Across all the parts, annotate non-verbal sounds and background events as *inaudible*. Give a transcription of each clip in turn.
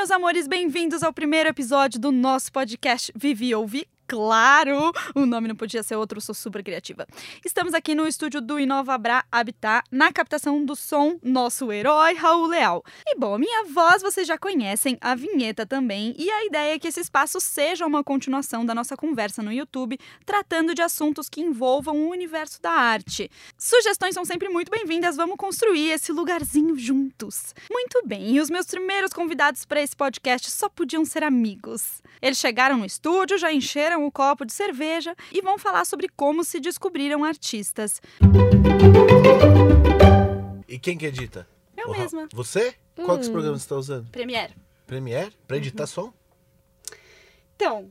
meus amores, bem-vindos ao primeiro episódio do nosso podcast Vivi Ouvi. Claro, o nome não podia ser outro, sou super criativa. Estamos aqui no estúdio do Inovabra Habitat, na captação do som, nosso herói Raul Leal. E bom, minha voz vocês já conhecem, a vinheta também, e a ideia é que esse espaço seja uma continuação da nossa conversa no YouTube, tratando de assuntos que envolvam o universo da arte. Sugestões são sempre muito bem-vindas, vamos construir esse lugarzinho juntos. Muito bem, e os meus primeiros convidados para esse podcast só podiam ser amigos. Eles chegaram no estúdio, já encheram um copo de cerveja e vão falar sobre como se descobriram artistas. E quem que edita? Eu O mesma. Você? Qual que Hum. é programa você está usando? Premiere. Premiere? Pra editar som? Então,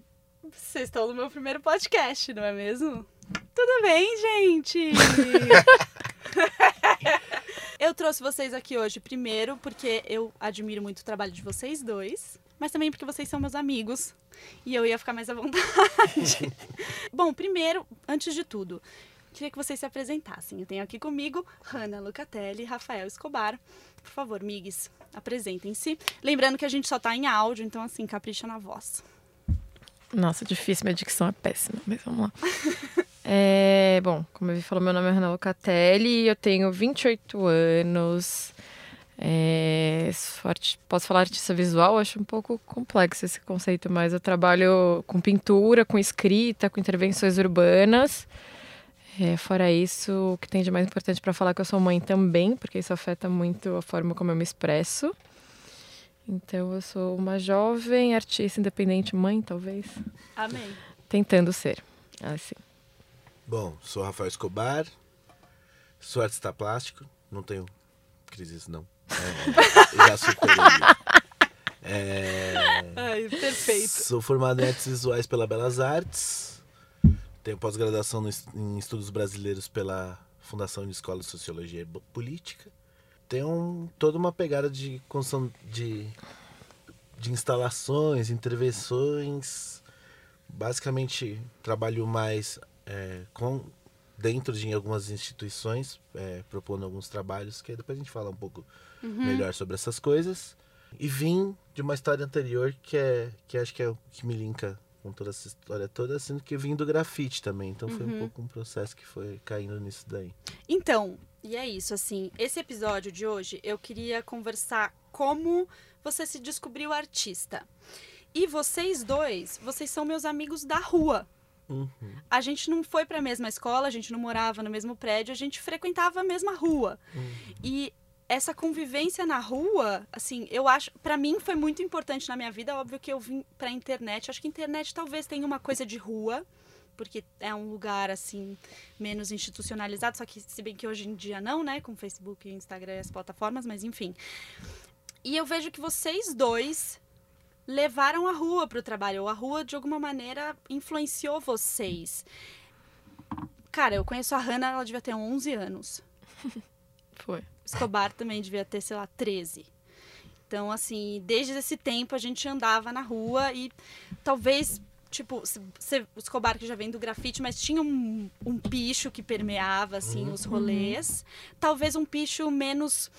vocês estão no meu primeiro podcast, não é mesmo? Tudo bem, gente? *laughs* eu trouxe vocês aqui hoje, primeiro, porque eu admiro muito o trabalho de vocês dois, mas também porque vocês são meus amigos e eu ia ficar mais à vontade. *laughs* Bom, primeiro, antes de tudo, queria que vocês se apresentassem. Eu tenho aqui comigo Hanna Lucatelli e Rafael Escobar. Por favor, migues, apresentem-se. Lembrando que a gente só tá em áudio, então assim, capricha na voz. Nossa, difícil, minha dicção é péssima, mas vamos lá. *laughs* É, bom, como eu falou, meu nome é Rana Locatelli, eu tenho 28 anos. É, posso falar artista visual? Acho um pouco complexo esse conceito, mas eu trabalho com pintura, com escrita, com intervenções urbanas. É, fora isso, o que tem de mais importante para falar é que eu sou mãe também, porque isso afeta muito a forma como eu me expresso. Então, eu sou uma jovem artista independente, mãe, talvez, Amém. tentando ser. Assim. Bom, sou Rafael Escobar, sou artista plástico, não tenho crises não. É, já superei. É, Ai, perfeito. sou formado em artes visuais pela Belas Artes, tenho pós-graduação em estudos brasileiros pela Fundação de Escola de Sociologia e Política. Tenho um- toda uma pegada de construção de, de instalações, intervenções. Basicamente, trabalho mais é, com dentro de algumas instituições, é, propondo alguns trabalhos, que aí depois a gente fala um pouco melhor sobre essas coisas. E vim de uma história anterior que é que acho que é o que me linka com toda essa história toda, sendo que vim do grafite também. Então foi um pouco um processo que foi caindo nisso daí. Então, e é isso, assim, esse episódio de hoje eu queria conversar como você se descobriu artista. E vocês dois, vocês são meus amigos da rua. Uhum. A gente não foi pra mesma escola, a gente não morava no mesmo prédio, a gente frequentava a mesma rua. E essa convivência na rua, assim, eu acho, Pra mim foi muito importante na minha vida. Óbvio que eu vim pra internet. Acho que internet talvez tenha uma coisa de rua, porque é um lugar assim menos institucionalizado, só que se bem que hoje em dia não, né, com Facebook, Instagram e as plataformas, mas enfim. E eu vejo que vocês dois levaram a rua para o trabalho, ou a rua de alguma maneira influenciou vocês. Cara, eu conheço a Hannah, ela devia ter 11 anos. Foi. Escobar também devia ter, sei lá, 13. Então, assim, desde esse tempo a gente andava na rua e talvez, tipo, se- o Escobar que já vem do grafite, mas tinha um, um picho que permeava, assim, os rolês. Talvez um picho menos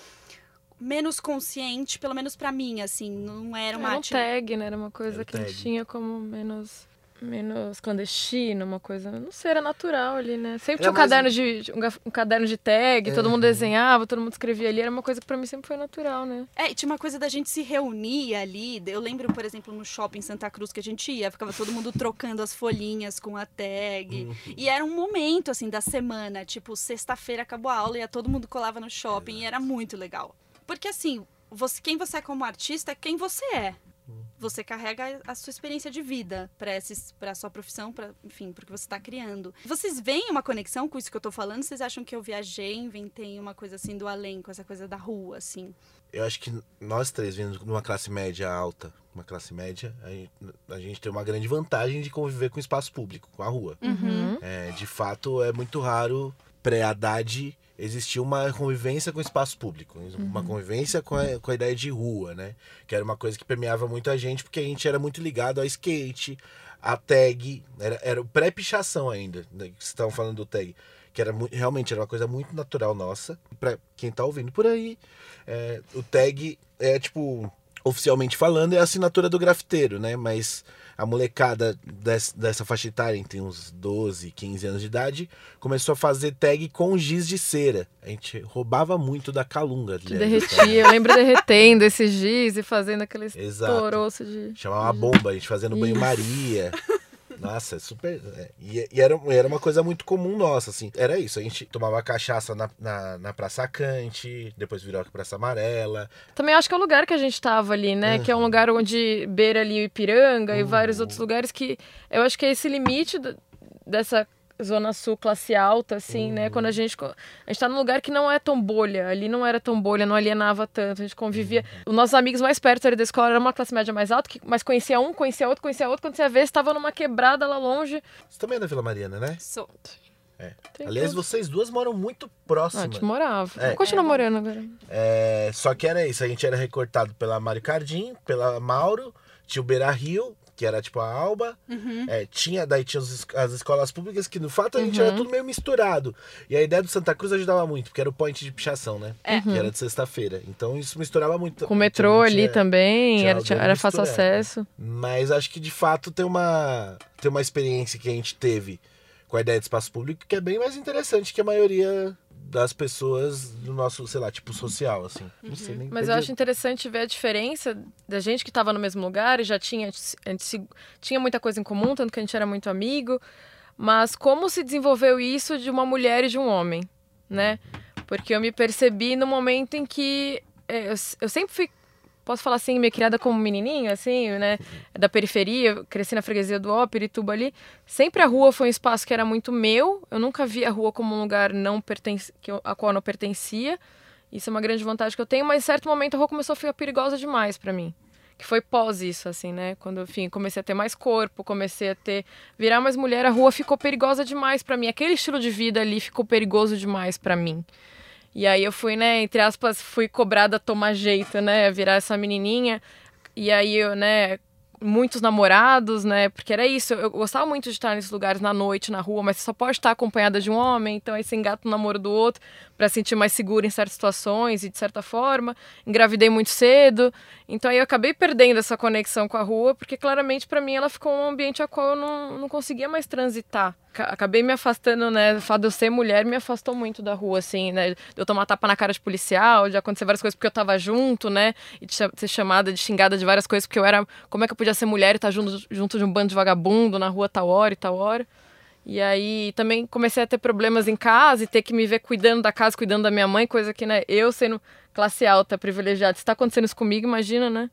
menos consciente, pelo menos pra mim, assim, não era uma Era um tag, né? Era uma coisa Era que a gente tag. tinha como menos, menos clandestino, uma coisa. Não sei, era natural ali, né? Sempre Era tinha um mais- caderno de, um, um caderno de tag, todo mundo Uhum. desenhava, todo mundo escrevia ali. Era uma coisa que pra mim sempre foi natural, né? É, e tinha uma coisa da gente se reunir ali. Eu lembro, por exemplo, no shopping Santa Cruz que a gente ia, ficava todo mundo trocando as folhinhas com a tag. Uhum. E era um momento, assim, da semana. Tipo, sexta-feira acabou a aula e todo mundo colava no shopping e era muito legal. Porque, assim, você, quem você é como artista é quem você é. Você carrega a sua experiência de vida para para sua profissão, para enfim, porque você está criando. Vocês veem uma conexão com isso que eu tô falando? Vocês acham que eu viajei, inventei uma coisa assim do além, com essa coisa da rua, assim? Eu acho que nós três, vindo de uma classe média alta, uma classe média, a gente, a gente tem uma grande vantagem de conviver com o espaço público, com a rua. Uhum. É, de fato, é muito raro, pré-Haddad, existir uma convivência com o espaço público. Uma convivência com a, com a ideia de rua, né? Que era uma coisa que permeava muito a gente, porque a gente era muito ligado ao skate, a tag, era, era pré-pichação ainda, né, que vocês estavam falando do tag. Que era realmente era uma coisa muito natural nossa. Pra quem tá ouvindo por aí, é, o tag é tipo oficialmente falando, é a assinatura do grafiteiro, né? Mas a molecada des, dessa faixa etária, entre uns 12, 15 anos de idade, começou a fazer tag com giz de cera. A gente roubava muito da calunga. Que derretia, eu lembro derretendo esses giz e fazendo aqueles toroços de... Chamava bomba, a gente fazendo banho-maria. *laughs* Nossa, é super. É. E, e, era, era uma coisa muito comum nossa, assim. Era isso. A gente tomava cachaça na, na, na Praça Cante, depois virou a Praça Amarela. Também acho que é o lugar que a gente tava ali, né? Uhum. Que é um lugar onde beira ali o Ipiranga uhum. e vários outros lugares que eu acho que é esse limite dessa Zona Sul classe alta, assim, uhum. né? Quando a uhum. gente. A gente tá num lugar que não é tão bolha. Ali não era tão bolha, não alienava tanto. A gente convivia. Uhum. Os nossos amigos mais perto ali da escola era uma classe média mais alta, que, mas conhecia um, conhecia outro, conhecia outro. Quando você ia ver, estava numa quebrada lá longe. Você também é da Vila Mariana, né? Sou. É. Aliás, tudo. vocês duas moram muito próximas. Ah, a gente morava. É. Continua é. morando agora. É, só que era isso. A gente era recortado pela Mário Cardim, pela Mauro, tinha o Beira Rio que era tipo a Alba. Uhum. É, tinha, daí tinha as, as, escolas públicas, que no fato a gente uhum. era tudo meio misturado. E a ideia do Santa Cruz ajudava muito, porque era o point de pichação, né? É. Que era de sexta-feira. Então isso misturava muito. Com o metrô ali também, era, era fácil acesso. Mas acho que de fato tem uma, tem uma experiência que a gente teve com a ideia de espaço público que é bem mais interessante que a maioria das pessoas do nosso, sei lá, tipo social, assim. Não sei nem Mas eu acho interessante ver a diferença da gente que estava no mesmo lugar e já tinha, a gente se, tinha muita coisa em comum, tanto que a gente era muito amigo, mas como se desenvolveu isso de uma mulher e de um homem, né? Porque eu me percebi no momento em que é, eu, eu sempre fui posso falar assim, minha criada como menininha, assim, né, da periferia, cresci na freguesia do Ó, Pirituba ali, sempre a rua foi um espaço que era muito meu, eu nunca vi a rua como um lugar não pertence, que eu, a qual eu não pertencia, isso é uma grande vantagem que eu tenho, mas em certo momento a rua começou a ficar perigosa demais para mim, que foi pós isso, assim, né, quando, enfim, comecei a ter mais corpo, comecei a ter, virar mais mulher, a rua ficou perigosa demais para mim, aquele estilo de vida ali ficou perigoso demais para mim. E aí eu fui, né, entre aspas, fui cobrada a tomar jeito, né, virar essa menininha. E aí eu, né, muitos namorados, né? Porque era isso. Eu gostava muito de estar nesses lugares na noite, na rua, mas você só pode estar acompanhada de um homem, então aí você engata o um namoro do outro para sentir mais segura em certas situações e de certa forma. Engravidei muito cedo, então aí eu acabei perdendo essa conexão com a rua, porque claramente para mim ela ficou um ambiente a qual eu não, não conseguia mais transitar. Acabei me afastando, né? O fato de eu ser mulher me afastou muito da rua, assim, né? Eu tomar tapa na cara de policial, de acontecer várias coisas porque eu tava junto, né? E de ser chamada, de xingada de várias coisas, porque eu era. Como é que eu podia ser mulher e estar tá junto, junto de um bando de vagabundo na rua tal hora e tal hora? E aí também comecei a ter problemas em casa e ter que me ver cuidando da casa, cuidando da minha mãe, coisa que, né, eu sendo classe alta, privilegiada, se está acontecendo isso comigo, imagina, né?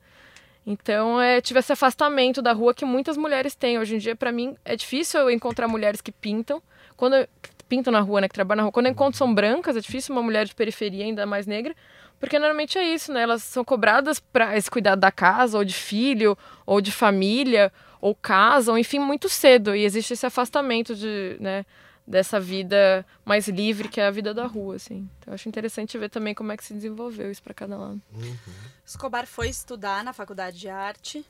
Então, é, tive esse afastamento da rua que muitas mulheres têm. Hoje em dia, para mim, é difícil eu encontrar mulheres que pintam. Quando eu, pintam na rua, né, que trabalham na rua. Quando eu encontro são brancas, é difícil uma mulher de periferia, ainda mais negra, porque normalmente é isso, né? Elas são cobradas para esse cuidado da casa, ou de filho, ou de família, ou casa, ou enfim, muito cedo. E existe esse afastamento de, né, dessa vida mais livre que é a vida da rua, assim. Então, eu acho interessante ver também como é que se desenvolveu isso para cada lado. Uhum. Escobar foi estudar na faculdade de arte.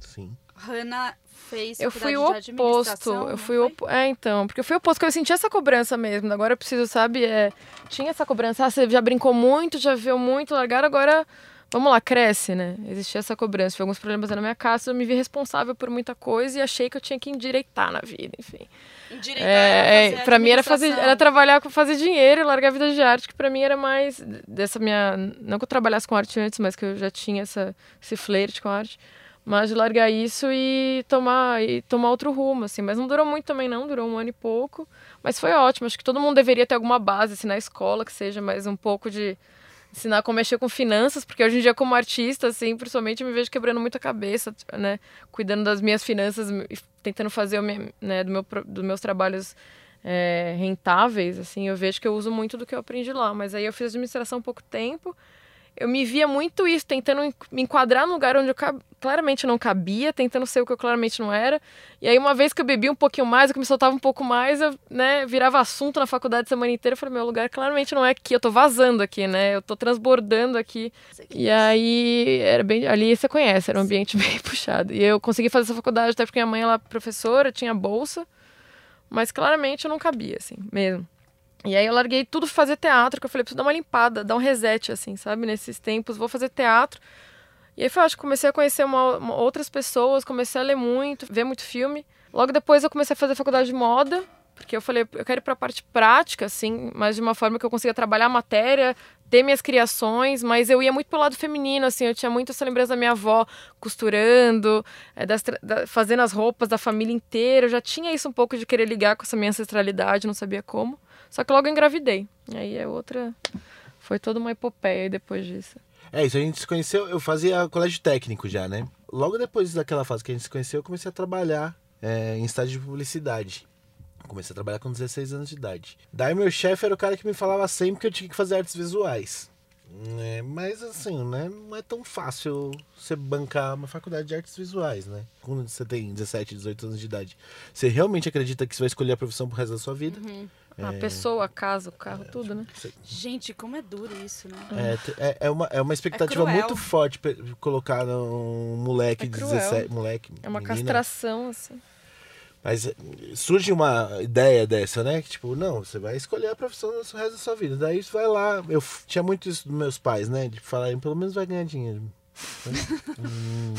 Sim. Hanna fez eu fui o oposto eu fui o é então porque eu fui o oposto que eu senti essa cobrança mesmo agora eu preciso sabe é tinha essa cobrança ah, você já brincou muito já viu muito largar agora vamos lá, cresce, né? Existia essa cobrança. Tive alguns problemas na minha casa, eu me vi responsável por muita coisa e achei que eu tinha que endireitar na vida, enfim. Endireitar é, é, pra mim era fazer era trabalhar com fazer dinheiro e largar a vida de arte, que pra mim era mais dessa minha. Não que eu trabalhasse com arte antes, mas que eu já tinha essa, esse flerte com arte. Mas de largar isso e tomar, e tomar outro rumo, assim. Mas não durou muito também, não, durou um ano e pouco. Mas foi ótimo. Acho que todo mundo deveria ter alguma base, assim, na escola, que seja mais um pouco de ensinar como mexer com finanças, porque hoje em dia, como artista, assim, principalmente, me vejo quebrando muita cabeça, né? Cuidando das minhas finanças, tentando fazer o meu, né, do meu, dos meus trabalhos é, rentáveis, assim, eu vejo que eu uso muito do que eu aprendi lá. Mas aí eu fiz administração há pouco tempo eu me via muito isso, tentando me enquadrar no lugar onde eu claramente não cabia, tentando ser o que eu claramente não era. E aí, uma vez que eu bebi um pouquinho mais, eu que me soltava um pouco mais, eu né, virava assunto na faculdade a semana inteira. Eu falei, meu lugar claramente não é aqui, eu tô vazando aqui, né? Eu tô transbordando aqui. E aí, era bem. Ali você conhece, era um ambiente *laughs* bem puxado. E eu consegui fazer essa faculdade até porque minha mãe, ela é professora, tinha bolsa, mas claramente eu não cabia, assim, mesmo. E aí eu larguei tudo fazer teatro, que eu falei, preciso dar uma limpada, dar um reset, assim, sabe? Nesses tempos, vou fazer teatro. E aí foi, acho que comecei a conhecer uma, uma, outras pessoas, comecei a ler muito, ver muito filme. Logo depois eu comecei a fazer faculdade de moda, porque eu falei, eu quero ir para a parte prática, assim, mas de uma forma que eu consiga trabalhar a matéria, ter minhas criações, mas eu ia muito pro lado feminino, assim, eu tinha muito essa lembrança da minha avó costurando, é, das, da, fazendo as roupas da família inteira. Eu já tinha isso um pouco de querer ligar com essa minha ancestralidade, não sabia como. Só que logo eu engravidei. E aí é outra. Foi toda uma epopeia depois disso. É, isso a gente se conheceu, eu fazia colégio técnico já, né? Logo depois daquela fase que a gente se conheceu, eu comecei a trabalhar é, em estágio de publicidade. Comecei a trabalhar com 16 anos de idade. Daí meu chefe era o cara que me falava sempre que eu tinha que fazer artes visuais. É, mas assim, né? Não é tão fácil você bancar uma faculdade de artes visuais, né? Quando você tem 17, 18 anos de idade. Você realmente acredita que você vai escolher a profissão pro resto da sua vida? Uhum. A é... pessoa, a casa, o carro, é, tudo, né? Gente, como é duro isso, né? É, é, é uma, é uma expectativa é muito forte colocar num moleque é de 17. Moleque, é uma menina. castração, assim. Mas eh, surge uma ideia dessa, né? Que, tipo, não, você vai escolher a profissão no resto da sua vida. Daí você vai lá. Eu tinha muito isso dos meus pais, né? De falarem, pelo menos vai ganhar dinheiro. *laughs* hum.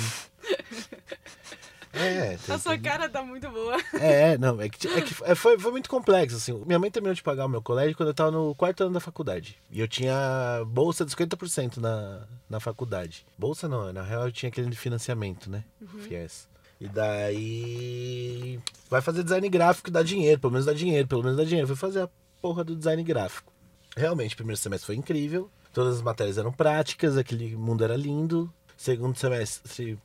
É, *laughs* a sua cara tá muito boa. É, não, é que, é que é, foi, foi muito complexo, assim. Minha mãe terminou de pagar o meu colégio quando eu tava no quarto ano da faculdade. E eu tinha bolsa de 50% na, na faculdade. Bolsa não, na real eu tinha aquele financiamento, né? Uhum. FIES. E daí. Vai fazer design gráfico e dá dinheiro, pelo menos dá dinheiro, pelo menos dá dinheiro. Foi fazer a porra do design gráfico. Realmente, o primeiro semestre foi incrível. Todas as matérias eram práticas, aquele mundo era lindo. Segundo semestre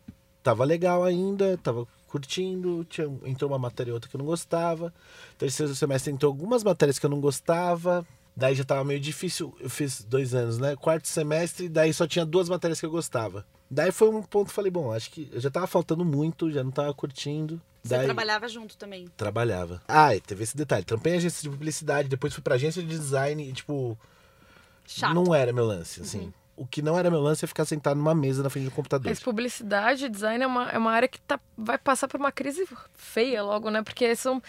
tava legal ainda, tava curtindo. Tinha, entrou uma matéria e outra que eu não gostava. Terceiro semestre entrou algumas matérias que eu não gostava. Daí já tava meio difícil. Eu fiz dois anos, né? Quarto semestre, daí só tinha duas matérias que eu gostava. Daí foi um ponto que falei, bom, acho que já tava faltando muito, já não tava curtindo. Você Daí, trabalhava junto também? Trabalhava. Ah, e teve esse detalhe. Trampei em agência de publicidade, depois fui pra agência de design e, tipo. Chato. Não era meu lance, assim. Uhum o que não era meu lance é ficar sentado numa mesa na frente do computador. Mas publicidade, design é uma, é uma área que tá, vai passar por uma crise feia logo, né? Porque são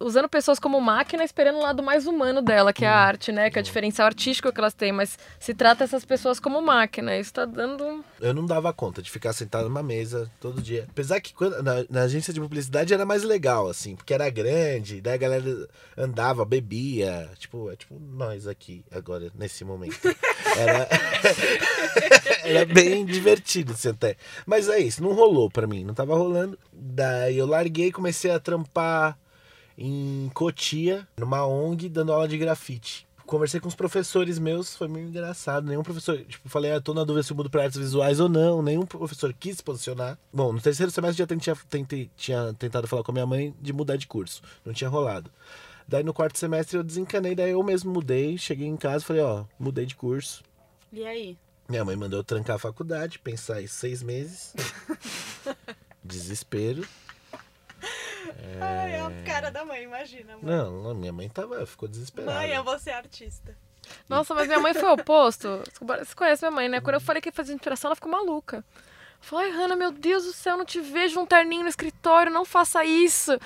usando pessoas como máquina, esperando o lado mais humano dela, que é a hum. arte, né? Que é o diferencial artístico que elas têm. Mas se trata essas pessoas como máquina. Isso tá dando. Eu não dava conta de ficar sentado numa mesa todo dia. Apesar que quando, na, na agência de publicidade era mais legal, assim, porque era grande, daí a galera andava, bebia. Tipo, é tipo nós aqui agora, nesse momento. *laughs* Era. Era *laughs* bem divertido assim, até. Mas é isso, não rolou pra mim, não tava rolando. Daí eu larguei, comecei a trampar em Cotia, numa ONG, dando aula de grafite. Conversei com os professores meus, foi meio engraçado. Nenhum professor, tipo, falei, ah, tô na dúvida se eu mudo pra artes visuais ou não. Nenhum professor quis se posicionar. Bom, no terceiro semestre já tinha, tentei, tinha tentado falar com a minha mãe de mudar de curso. Não tinha rolado. Daí no quarto semestre eu desencanei, daí eu mesmo mudei, cheguei em casa falei, ó, mudei de curso. E aí? Minha mãe mandou eu trancar a faculdade, pensar em seis meses. *laughs* Desespero. É... Ai, é a cara da mãe, imagina. Mãe. Não, não, minha mãe tava, ficou desesperada. Mãe, eu vou ser artista. Nossa, mas minha mãe foi o oposto. Você conhece minha mãe, né? Quando eu falei que ia fazer inspiração, ela ficou maluca. Falei, Hanna, meu Deus do céu, não te vejo um terninho no escritório, não faça isso.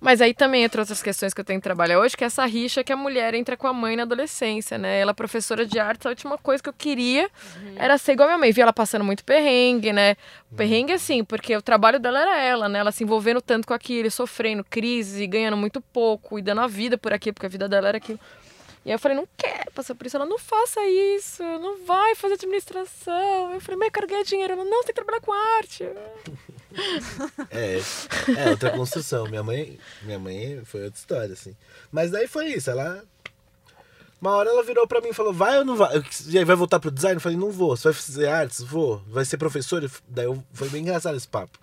Mas aí também entra outras questões que eu tenho que trabalhar hoje, que é essa rixa que a mulher entra com a mãe na adolescência, né? Ela é professora de artes, a última coisa que eu queria uhum. era ser igual a minha mãe. Via ela passando muito perrengue, né? Perrengue assim, porque o trabalho dela era ela, né? Ela se envolvendo tanto com aquilo, sofrendo crise, ganhando muito pouco e dando a vida por aqui, porque a vida dela era aquilo. E aí eu falei, não quero passar por isso. Ela, não faça isso, não vai fazer administração. Eu falei, mas eu quero ganhar dinheiro. Ela, não, você tem que trabalhar com arte. *laughs* É, é outra construção. Minha mãe, minha mãe foi outra história, assim. Mas daí foi isso, ela... Uma hora ela virou pra mim e falou, vai ou não vai? E aí, vai voltar pro design? Eu falei, não vou. Você vai fazer artes? Vou. Vai ser professor? Daí eu, foi bem engraçado esse papo.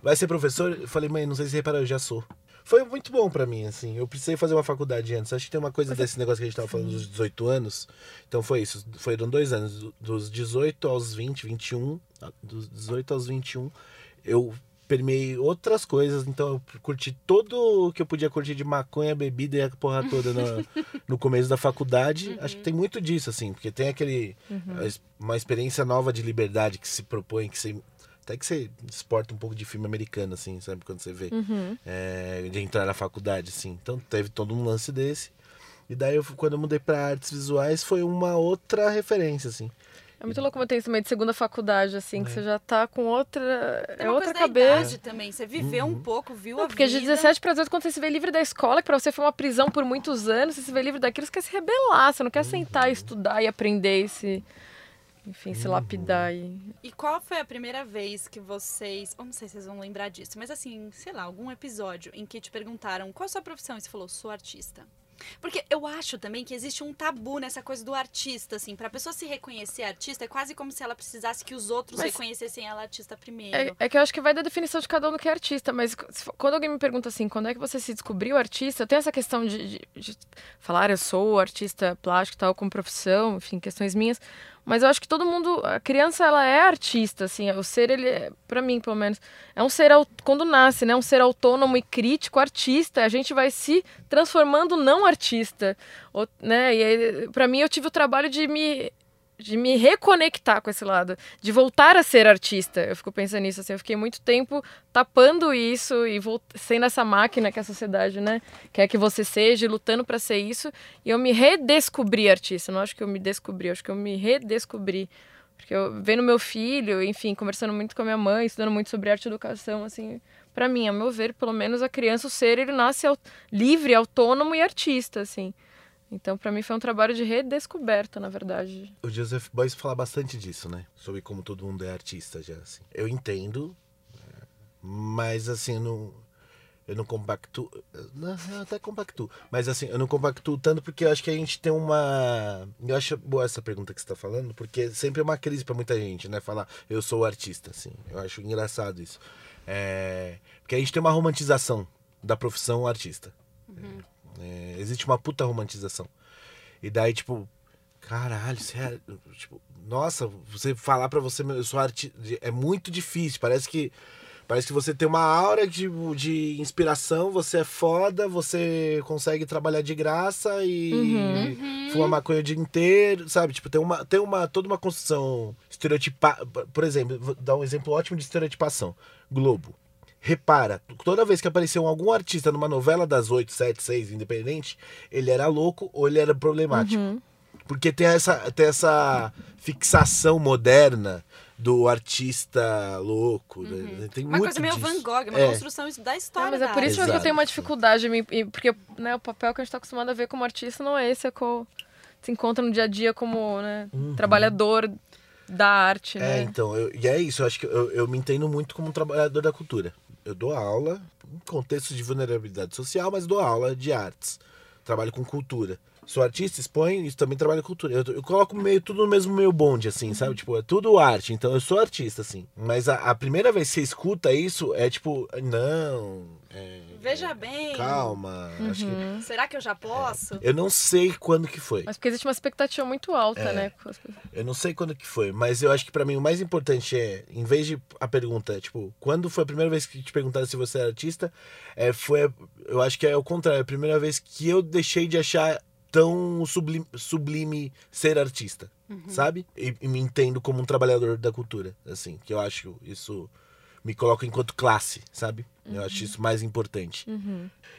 Vai ser professor? Eu falei, mãe, não sei se reparou, eu já sou foi muito bom para mim, assim. Eu precisei fazer uma faculdade antes. Acho que tem uma coisa desse negócio que a gente tava falando dos 18 anos. Então foi isso. Foram dois anos. Dos 18 aos 20, 21. Dos 18 aos 21, eu permeei outras coisas. Então eu curti todo o que eu podia curtir de maconha, bebida e a porra toda no, *laughs* no começo da faculdade. Uhum. Acho que tem muito disso, assim. Porque tem aquele... Uhum. Uma experiência nova de liberdade que se propõe, que se até que você exporta um pouco de filme americano, assim, sabe? Quando você vê. Uhum. É, de entrar na faculdade, assim. Então teve todo um lance desse. E daí, eu, quando eu mudei para artes visuais, foi uma outra referência, assim. É muito louco como tem isso também de segunda faculdade, assim, que É. você já tá com outra. Tem É uma outra coisa da cabeça. idade também. Você viveu um Uhum. pouco, viu Não, a porque de vida. 17 para 18, quando você se vê livre da escola, que pra você foi uma prisão por muitos anos, você se vê livre daquilo, você quer se rebelar, você não quer sentar e estudar e aprender e se. Enfim, se lapidar. E... E qual foi a primeira vez que vocês. Eu não sei se vocês vão lembrar disso, mas assim, sei lá, algum episódio em que te perguntaram qual a sua profissão e você falou, sou artista. Porque eu acho também que existe um tabu nessa coisa do artista, assim. Pra pessoa se reconhecer artista, é quase como se ela precisasse que os outros Mas- reconhecessem ela artista primeiro. É, é que eu acho que vai da definição de cada um do que é artista, mas quando alguém me pergunta assim, quando é que você se descobriu artista, eu tenho essa questão de, de- de falar, eu sou artista plástico e tal, como profissão, enfim, questões minhas, mas eu acho que todo mundo, a criança, ela é artista, assim, o ser, ele, é, pra mim, pelo menos, é um ser, quando nasce, né, um ser autônomo e crítico, artista, a gente vai se transformando não artista, ou, né, e pra mim, eu tive o trabalho de me de me reconectar com esse lado, de voltar a ser artista. Eu fico pensando nisso, assim, eu fiquei muito tempo tapando isso e sendo essa máquina que a sociedade, né, quer que você seja, lutando para ser isso, e eu me redescobri artista. Não acho que eu me descobri, acho que eu me redescobri. Porque eu vendo meu filho, enfim, conversando muito com a minha mãe, estudando muito sobre arte e educação, assim, para mim, a meu ver, pelo menos a criança, o ser, ele nasce livre, autônomo e artista, assim. Então, para mim, foi um trabalho de redescoberta, na verdade. O Joseph Beuys fala bastante disso, né? Sobre como todo mundo é artista já, assim. Eu entendo, mas assim, eu não, eu não compacto. Não, eu até compacto. Mas assim, eu não compacto tanto porque eu acho que a gente tem uma. Eu acho boa essa pergunta que você tá falando, porque sempre é uma crise pra muita gente, né? Falar, eu sou artista, assim. Eu acho engraçado isso. É... Porque a gente tem uma romantização da profissão artista. É, existe uma puta romantização. E daí, tipo, caralho, você é. Tipo, nossa, você falar pra você, eu sou artista. É muito difícil. Parece que. Parece que você tem uma aura de, de inspiração, você é foda, você consegue trabalhar de graça e Uhum. fuma maconha o dia inteiro, sabe? Tipo, tem uma, tem uma toda uma construção estereotipada. Por exemplo, vou dar um exemplo ótimo de estereotipação. Globo. Repara, toda vez que apareceu algum artista numa novela das 8, 7, 6, independente, ele era louco ou ele era problemático. Uhum. Porque tem essa, tem essa fixação moderna do artista louco. né? Tem Uhum. Uma muito coisa meio disso. Van Gogh, uma É. construção da história. Não, mas é por isso arte. que eu tenho uma Exato. dificuldade, porque né, o papel que a gente está acostumado a ver como artista não é esse, é com se encontra no dia a dia como né, trabalhador da arte, Uhum. É, né? então, eu- e é isso, eu acho que eu, eu me entendo muito como um trabalhador da cultura. Eu dou aula, em contexto de vulnerabilidade social, mas dou aula de artes. Trabalho com cultura. Sou artista, exponho e também trabalho com cultura. Eu, eu coloco meio tudo no mesmo meio bonde, assim, sabe? Tipo, é tudo arte, então eu sou artista, assim. Mas a, a primeira vez que você escuta isso, é tipo, não. é, Veja bem. Calma. Acho que. Será que eu já posso? Eu não sei quando que foi. Mas porque existe uma expectativa muito alta, É. né? Eu não sei quando que foi, mas eu acho que pra mim o mais importante é, em vez de a pergunta, tipo, quando foi a primeira vez que te perguntaram se você é artista, é, foi, eu acho que é o contrário, a primeira vez que eu deixei de achar tão sublime, sublime ser artista, sabe? E, e me entendo como um trabalhador da cultura, assim, que eu acho isso me coloca enquanto classe, sabe? Eu acho isso mais importante.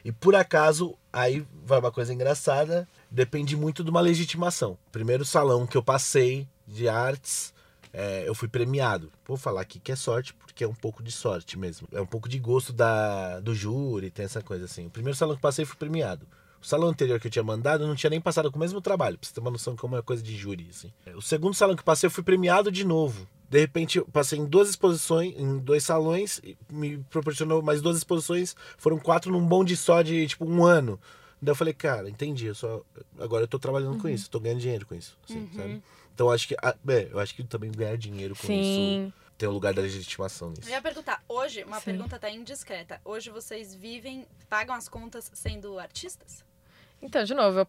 E por acaso, aí vai uma coisa engraçada, depende muito de uma legitimação. Primeiro salão que eu passei de artes, é, eu fui premiado. Vou falar aqui que é sorte, porque é um pouco de sorte mesmo. É um pouco de gosto da, do júri, tem essa coisa assim. O primeiro salão que passei fui premiado. O salão anterior que eu tinha mandado, eu não tinha nem passado com o mesmo trabalho, pra você ter uma noção como é coisa de júri, assim. O segundo salão que passei, eu fui premiado de novo. De repente, eu passei em duas exposições, em dois salões, e me proporcionou mais duas exposições, foram quatro num bonde só de, tipo, um ano. Daí eu falei, cara, entendi, eu só... agora eu tô trabalhando com isso, tô ganhando dinheiro com isso, assim, sabe? Então, eu acho que, é, eu acho que também ganhar dinheiro com Sim. isso tem um lugar da legitimação nisso. Eu ia perguntar, hoje, uma Sim. pergunta até indiscreta. Hoje vocês vivem, pagam as contas sendo artistas? Então, de novo, eu,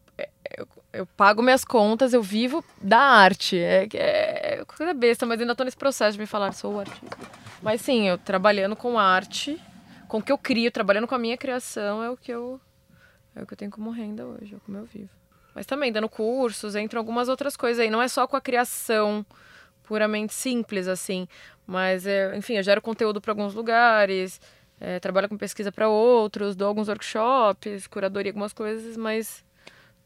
eu, eu pago minhas contas, eu vivo da arte. É, é coisa besta, mas ainda tô nesse processo de me falar, sou artista. Mas sim, eu trabalhando com arte, com o que eu crio, trabalhando com a minha criação, é o que eu, é o que eu tenho como renda hoje, é como eu vivo. Mas também dando cursos, entram algumas outras coisas aí. Não é só com a criação puramente simples, assim. Mas, é, enfim, eu gero conteúdo para alguns lugares, é, trabalho com pesquisa para outros, dou alguns workshops, curadoria, algumas coisas, mas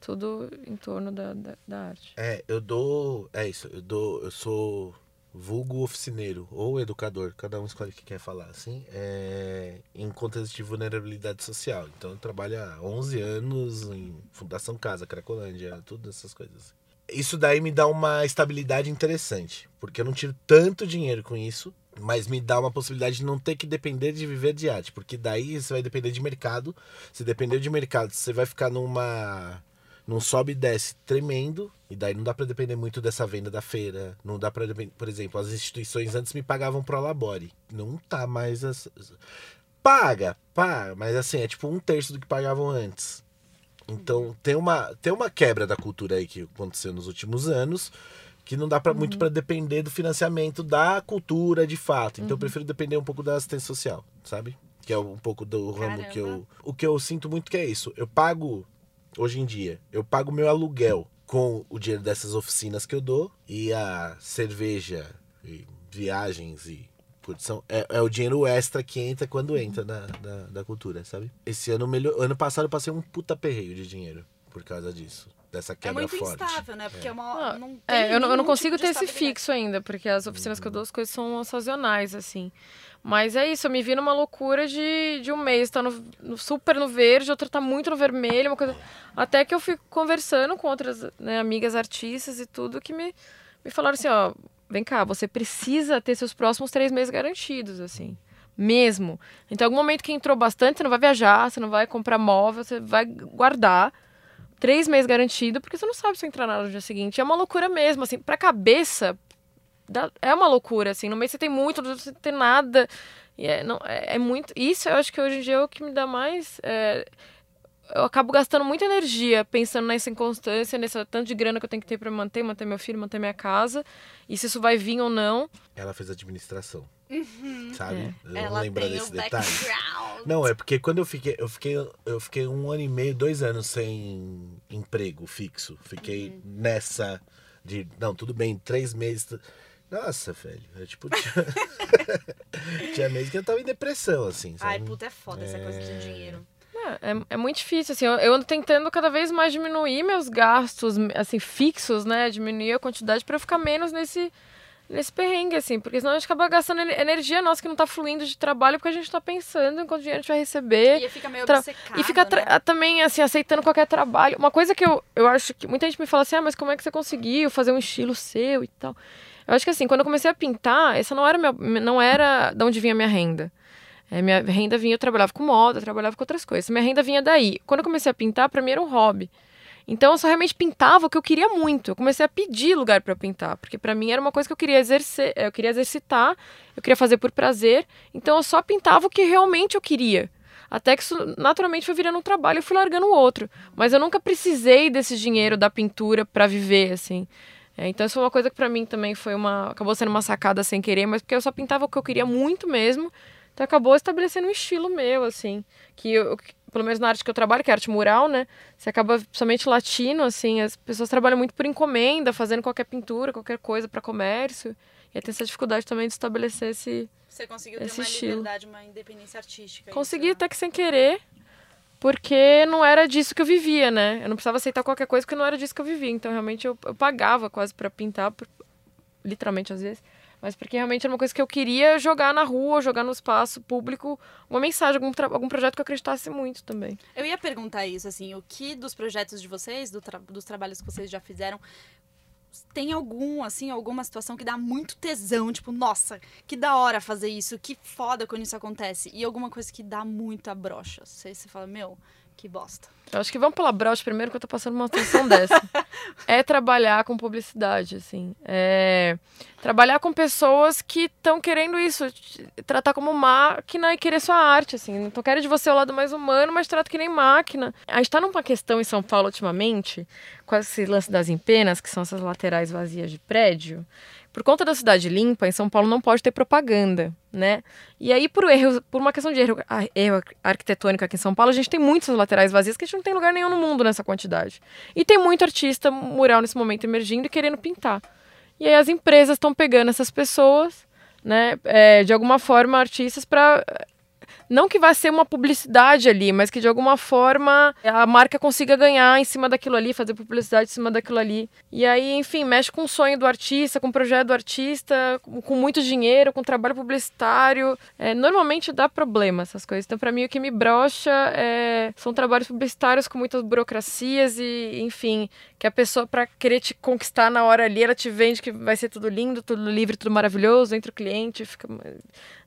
tudo em torno da, da, da arte. É, eu dou. É isso, eu dou. Eu sou vulgo oficineiro ou educador, cada um escolhe o que quer falar, assim, é, em contexto de vulnerabilidade social. Então eu trabalho há 11 anos em Fundação Casa, Cracolândia, tudo essas coisas. Isso daí me dá uma estabilidade interessante, porque eu não tiro tanto dinheiro com isso, mas me dá uma possibilidade de não ter que depender de viver de arte, porque daí você vai depender de mercado. Se depender de mercado, você vai ficar numa num sobe e desce tremendo, e daí não dá para depender muito dessa venda da feira. Não dá para por exemplo, as instituições antes me pagavam pro labore. Não tá mais as... paga, paga, mas assim, é tipo um terço do que pagavam antes. Então tem uma tem uma quebra da cultura aí que aconteceu nos últimos anos que não dá para muito para depender do financiamento da cultura de fato. Então eu prefiro depender um pouco da assistência social, sabe? Que é um pouco do ramo que eu o que eu sinto muito que é isso. Eu pago hoje em dia, eu pago meu aluguel com o dinheiro dessas oficinas que eu dou e a cerveja e viagens e curtição é, é o dinheiro extra que entra quando entra na, na, da cultura, sabe? Esse ano, melhor, ano passado, eu passei um puta perreio de dinheiro por causa disso. Dessa quebra é muito forte. instável, né? Porque é, uma, Ah, não É, eu não, eu não consigo tipo ter esse fixo ainda, porque as oficinas que eu dou, as coisas são sazonais, assim. Mas é isso, eu me vi numa loucura de, de um mês tá no, no- super no verde, outro tá muito no vermelho, uma coisa. Até que eu fui conversando com outras né, amigas artistas e tudo que me, me falaram assim, ó, vem cá, você precisa ter seus próximos três meses garantidos, assim. Mesmo. Então, em algum momento que entrou bastante, você não vai viajar, você não vai comprar móvel, você vai guardar três meses garantido, porque você não sabe se entrar nada no dia seguinte. É uma loucura mesmo, assim, pra cabeça, é uma loucura, assim. No mês você tem muito, no outro você tem nada. E é, não, é, é muito. Isso eu acho que hoje em dia é o que me dá mais. é, eu acabo gastando muita energia pensando nessa inconstância, nesse tanto de grana que eu tenho que ter pra manter, manter meu filho, manter minha casa, e se isso vai vir ou não. Ela fez administração. Sabe? É. Eu não Ela lembro tem desse o detalhe. background. Não, é porque quando eu fiquei, eu fiquei, eu fiquei um ano e meio, dois anos sem emprego fixo. Fiquei nessa de, não, tudo bem, três meses. Nossa, velho, eu, tipo, tinha, *laughs* tinha meses que eu tava em depressão, assim, sabe? Ai, puta, é foda essa coisa de dinheiro. É, é, é muito difícil, assim, eu, eu ando tentando cada vez mais diminuir meus gastos, assim, fixos, né, diminuir a quantidade pra eu ficar menos nesse, nesse perrengue, assim, porque senão a gente acaba gastando ener- energia nossa que não tá fluindo de trabalho porque a gente tá pensando em quanto dinheiro a gente vai receber. E fica meio Tra- E fica tra- né? também, assim, aceitando qualquer trabalho. Uma coisa que eu, eu acho que muita gente me fala assim, ah, mas como é que você conseguiu fazer um estilo seu e tal? Eu acho que assim, quando eu comecei a pintar, essa não era, minha, não era de onde vinha a minha renda. É, minha renda vinha, eu trabalhava com moda, eu trabalhava com outras coisas. Minha renda vinha daí. Quando eu comecei a pintar, pra mim era um hobby. Então eu só realmente pintava o que eu queria muito. Eu comecei a pedir lugar pra pintar, porque pra mim era uma coisa que eu queria exercer, eu queria exercitar, eu queria fazer por prazer. Então eu só pintava o que realmente eu queria. Até que isso naturalmente foi virando um trabalho e fui largando o outro. Mas eu nunca precisei desse dinheiro da pintura pra viver, assim. É, então isso foi uma coisa que pra mim também foi uma. acabou sendo uma sacada sem querer, mas porque eu só pintava o que eu queria muito mesmo. Então acabou estabelecendo um estilo meu, assim. Que eu, pelo menos na arte que eu trabalho, que é arte mural, né? Você acaba, somente latino, assim, as pessoas trabalham muito por encomenda, fazendo qualquer pintura, qualquer coisa pra comércio. E aí tem essa dificuldade também de estabelecer esse. Você conseguiu ter esse uma estilo. liberdade, uma independência artística. Consegui isso, né? até que sem querer, porque não era disso que eu vivia, né? Eu não precisava aceitar qualquer coisa porque não era disso que eu vivia. Então, realmente, eu, eu pagava quase pra pintar, por- literalmente às vezes. Mas porque realmente era uma coisa que eu queria jogar na rua, jogar no espaço público, uma mensagem, algum, algum projeto que eu acreditasse muito também. Eu ia perguntar isso, assim, o que dos projetos de vocês, do tra- dos trabalhos que vocês já fizeram, tem algum, assim, alguma situação que dá muito tesão, tipo, nossa, que da hora fazer isso, que foda quando isso acontece, e alguma coisa que dá muita brocha. Você, você fala, meu, que bosta. Eu acho que vamos pela broche primeiro, que eu tô passando uma situação dessa. *laughs* É trabalhar com publicidade, assim. É trabalhar com pessoas que estão querendo isso, tratar como máquina e querer sua arte, assim. Não quero de você o lado mais humano, mas trata que nem máquina. A gente tá numa questão em São Paulo ultimamente, com esse lance das empenas, que são essas laterais vazias de prédio. Por conta da cidade limpa, em São Paulo não pode ter propaganda, né? E aí, por, erro, por uma questão de erro, ar- erro arquitetônico aqui em São Paulo, a gente tem muitas laterais vazias que a gente não tem lugar nenhum no mundo nessa quantidade. E tem muito artista mural nesse momento emergindo e querendo pintar. E aí as empresas estão pegando essas pessoas, né? é, de alguma forma, artistas, para não que vá ser uma publicidade ali, mas que de alguma forma a marca consiga ganhar em cima daquilo ali, fazer publicidade em cima daquilo ali. E aí, enfim, mexe com o sonho do artista, com o projeto do artista, com muito dinheiro, com trabalho publicitário. É, normalmente dá problema essas coisas. Então, para mim, o que me brocha é, são trabalhos publicitários com muitas burocracias e, enfim, que a pessoa, para querer te conquistar na hora ali, ela te vende que vai ser tudo lindo, tudo livre, tudo maravilhoso, entra o cliente, fica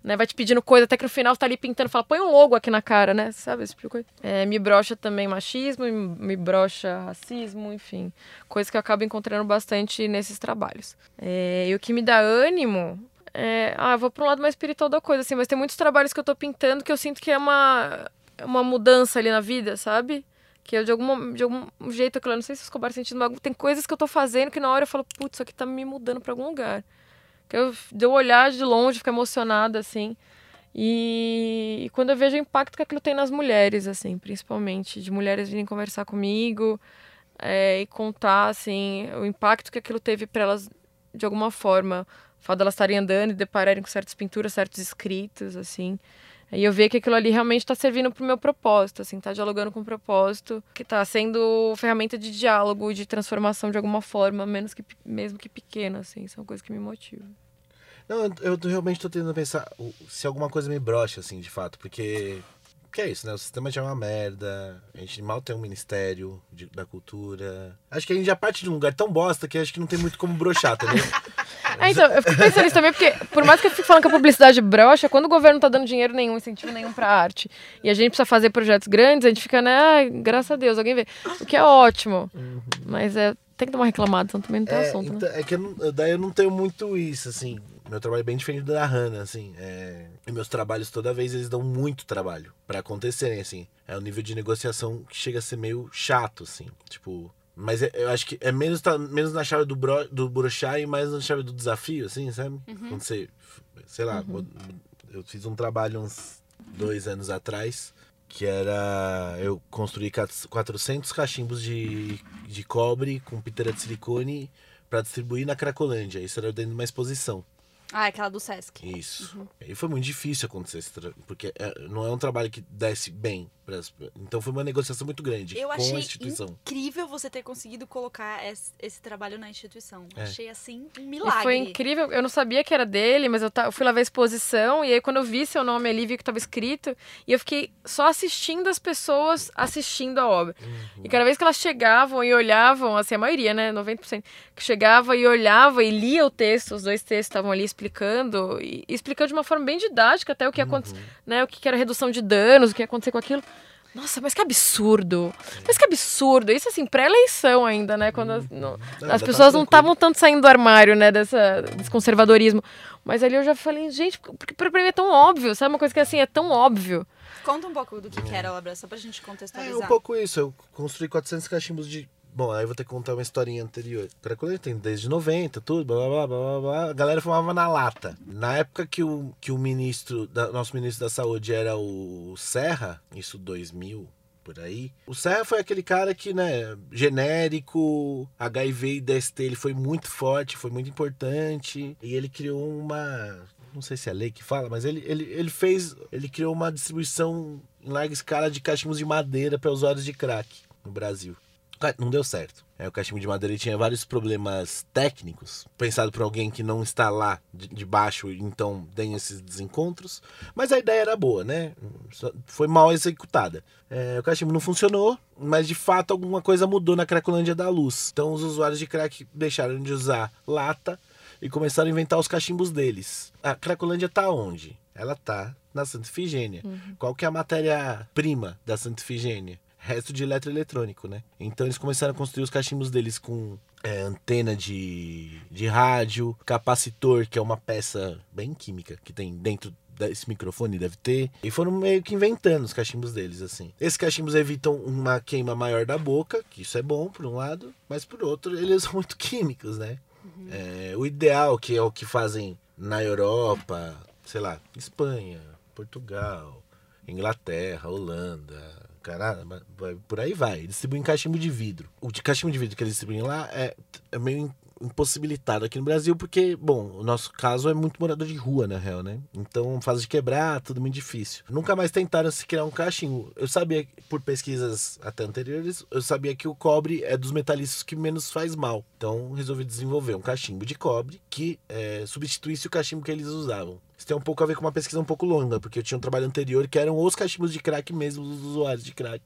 né? Vai te pedindo coisa, até que no final tá ali pintando, fala, põe um logo aqui na cara, né? Sabe esse tipo coisa? É, me brocha também machismo, me brocha racismo, enfim. Coisas que eu acabo encontrando bastante nesses trabalhos. É, e o que me dá ânimo é, ah, vou para um lado mais espiritual da coisa, assim, mas tem muitos trabalhos que eu tô pintando que eu sinto que é uma, uma mudança ali na vida, sabe? Que eu, de, algum, de algum jeito, aquilo, não sei se vocês acabaram sentindo, mas tem coisas que eu tô fazendo que na hora eu falo, putz, isso aqui tá me mudando para algum lugar. Que eu, de eu olhar de longe, ficar emocionada, assim. E, quando eu vejo o impacto que aquilo tem nas mulheres, assim, principalmente, de mulheres virem conversar comigo é, e contar, assim, o impacto que aquilo teve para elas de alguma forma. O fato de elas estarem andando e depararem com certas pinturas, certos escritos, assim. E eu ver que aquilo ali realmente está servindo para o meu propósito, assim, tá dialogando com o propósito, que está sendo ferramenta de diálogo, de transformação de alguma forma, menos que mesmo que pequena, assim, são coisas que me motivam. Não, eu, eu realmente tô tentando pensar se alguma coisa me brocha, assim, de fato, porque. Que é isso, né? O sistema já é uma merda. A gente mal tem um ministério de, da cultura. Acho que a gente já parte de um lugar tão bosta que acho que não tem muito como brochar, tá é, *laughs* então, eu fico pensando nisso também, porque por mais que eu fique falando que a publicidade brocha, quando o governo tá dando dinheiro nenhum, incentivo nenhum pra arte, e a gente precisa fazer projetos grandes, a gente fica, né, ah, graças a Deus, alguém vê. O que é ótimo. Uhum. Mas é, tem que dar uma reclamada, senão também não tem é, assunto, né? então, né? É que eu, daí eu não tenho muito isso, assim meu trabalho é bem diferente da Hannah, assim. É... E meus trabalhos, toda vez, eles dão muito trabalho para acontecerem, assim. É um nível de negociação que chega a ser meio chato, assim. Tipo. Mas é, eu acho que é menos, tá, menos na chave do, bro, do brochar e mais na chave do desafio, assim, sabe? Uhum. Quando você. Sei lá, uhum. eu fiz um trabalho uns dois anos atrás que era eu construí 400 cachimbos de, de cobre com piteira de silicone para distribuir na Cracolândia. Isso era dentro de uma exposição. Ah, aquela do Sesc. Isso. Uhum. E foi muito difícil acontecer, porque é, não é um trabalho que desce bem então foi uma negociação muito grande eu com achei a instituição. incrível você ter conseguido colocar esse, esse trabalho na instituição. É. Achei assim um milagre. E foi incrível. Eu não sabia que era dele, mas eu, eu fui lá ver a exposição e aí quando eu vi seu nome ali, vi que estava escrito e eu fiquei só assistindo as pessoas assistindo a obra. Uhum. E cada vez que elas chegavam e olhavam, assim, a maioria, né, 90%, que chegava e olhava e lia o texto, os dois textos estavam ali explicando e, explicando de uma forma bem didática até o que ia acontecer, uhum. né, o que era redução de danos, o que ia acontecer com aquilo. Nossa, mas que absurdo. Mas que absurdo. Isso assim, pré-eleição ainda, né? Quando as, não, as pessoas não estavam tanto saindo do armário, né? Dessa, desse conservadorismo. Mas ali eu já falei, gente, porque pra mim é tão óbvio, sabe? Uma coisa que assim, é tão óbvio. Conta um pouco do que, que era a obra, só pra gente contextualizar. É um pouco isso. Eu construí 400 cachimbos de Bom, aí vou ter que contar uma historinha anterior. Cracolândia tem desde 90, tudo, blá, blá, blá, blá. A galera fumava na lata. Na época que o, que o ministro, nosso ministro da saúde era o Serra, isso 2000, por aí. O Serra foi aquele cara que, né, genérico, HIV e DST, ele foi muito forte, foi muito importante. E ele criou uma. Não sei se é lei que fala, mas ele, ele, ele fez. Ele criou uma distribuição em larga escala de cachimbos de madeira para usuários de crack no Brasil não deu certo. É, o cachimbo de madeira tinha vários problemas técnicos, pensado por alguém que não está lá de, de baixo, então tem esses desencontros. Mas a ideia era boa, né? Foi mal executada. É, o cachimbo não funcionou, mas de fato alguma coisa mudou na Cracolândia da Luz. Então os usuários de crack deixaram de usar lata e começaram a inventar os cachimbos deles. A Cracolândia tá onde? Ela tá na Santa Ifigênia. Uhum. Qual que é a matéria-prima da Santa Ifigênia? Resto de eletroeletrônico, né? Então eles começaram a construir os cachimbos deles com é, antena de, de rádio, capacitor, que é uma peça bem química que tem dentro desse microfone, deve ter. E foram meio que inventando os cachimbos deles, assim. Esses cachimbos evitam uma queima maior da boca, que isso é bom por um lado, mas por outro, eles são *laughs* muito químicos, né? Uhum. É, o ideal, que é o que fazem na Europa, sei lá, Espanha, Portugal, Inglaterra, Holanda, Caramba, por aí vai. Eles distribuem cachimbo de vidro. O de cachimbo de vidro que eles distribuem lá é, é meio impossibilitado aqui no Brasil, porque, bom, o nosso caso é muito morador de rua, na real, né? Então, fase de quebrar, tudo muito difícil. Nunca mais tentaram se criar um cachimbo. Eu sabia, por pesquisas até anteriores, eu sabia que o cobre é dos metalícios que menos faz mal. Então, resolvi desenvolver um cachimbo de cobre que é, substituísse o cachimbo que eles usavam. Isso tem um pouco a ver com uma pesquisa um pouco longa, porque eu tinha um trabalho anterior que eram os cachimbos de crack mesmo dos usuários de crack.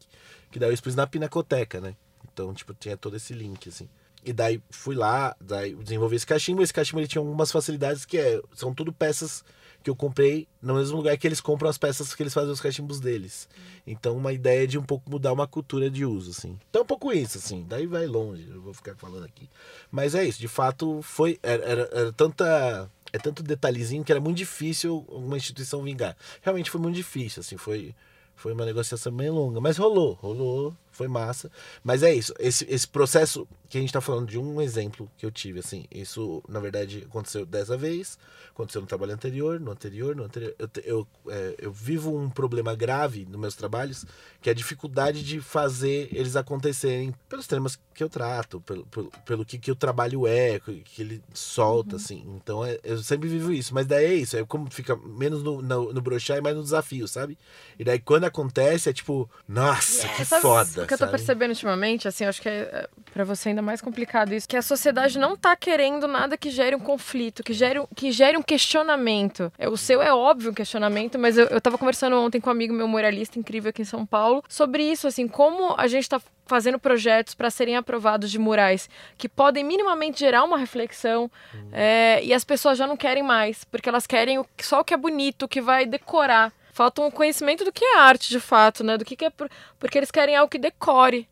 Que daí eu expus na pinacoteca, né? Então, tipo, tinha todo esse link, assim. E daí fui lá, daí desenvolvi esse cachimbo. Esse cachimbo ele tinha algumas facilidades que é, são tudo peças que eu comprei no mesmo lugar que eles compram as peças que eles fazem os cachimbos deles. Então, uma ideia de um pouco mudar uma cultura de uso, assim. Então, um pouco isso, assim. Daí vai longe, eu vou ficar falando aqui. Mas é isso, de fato, foi. Era, era, era tanta. É tanto detalhezinho que era muito difícil uma instituição vingar. Realmente foi muito difícil, assim, foi. Foi uma negociação bem longa, mas rolou, rolou, foi massa. Mas é isso, esse, esse processo que a gente tá falando de um exemplo que eu tive, assim, isso na verdade aconteceu dessa vez, aconteceu no trabalho anterior, no anterior, no anterior. Eu, eu, é, eu vivo um problema grave nos meus trabalhos, que é a dificuldade de fazer eles acontecerem pelos temas que eu trato, pelo, pelo, pelo que, que o trabalho é, que ele solta, uhum. assim. Então é, eu sempre vivo isso, mas daí é isso, é como fica menos no, no, no brochar e mais no desafio, sabe? E daí quando acontece é tipo, nossa, yeah, que foda. O que eu tô percebendo ultimamente, assim, acho que é, é para você ainda mais complicado isso, que a sociedade não tá querendo nada que gere um conflito, que gere, que gere um questionamento. É, o seu é óbvio um questionamento, mas eu, eu tava conversando ontem com um amigo meu moralista incrível aqui em São Paulo sobre isso, assim, como a gente tá fazendo projetos para serem aprovados de murais que podem minimamente gerar uma reflexão uhum. é, e as pessoas já não querem mais, porque elas querem só o que é bonito, o que vai decorar falta um conhecimento do que é arte, de fato, né? Do que, que é. Porque eles querem algo que decore.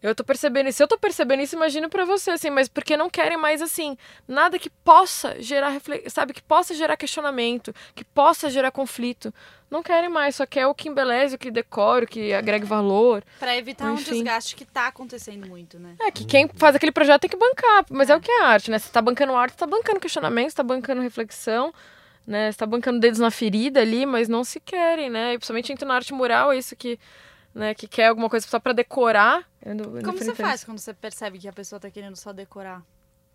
Eu tô percebendo isso. Eu tô percebendo isso, imagino para você, assim, mas porque não querem mais, assim, nada que possa gerar, sabe, que possa gerar questionamento, que possa gerar conflito. Não querem mais, só quer o que embeleze, o que decore, o que agregue valor. Para evitar Enfim. um desgaste que tá acontecendo muito, né? É, que quem faz aquele projeto tem que bancar, mas é, é o que é arte, né? Você tá bancando arte, tá bancando questionamento, tá bancando reflexão né? Você tá bancando dedos na ferida ali, mas não se querem, né? E principalmente entra na arte mural, é isso que, né, que quer alguma coisa só para decorar. Como você faz quando você percebe que a pessoa tá querendo só decorar?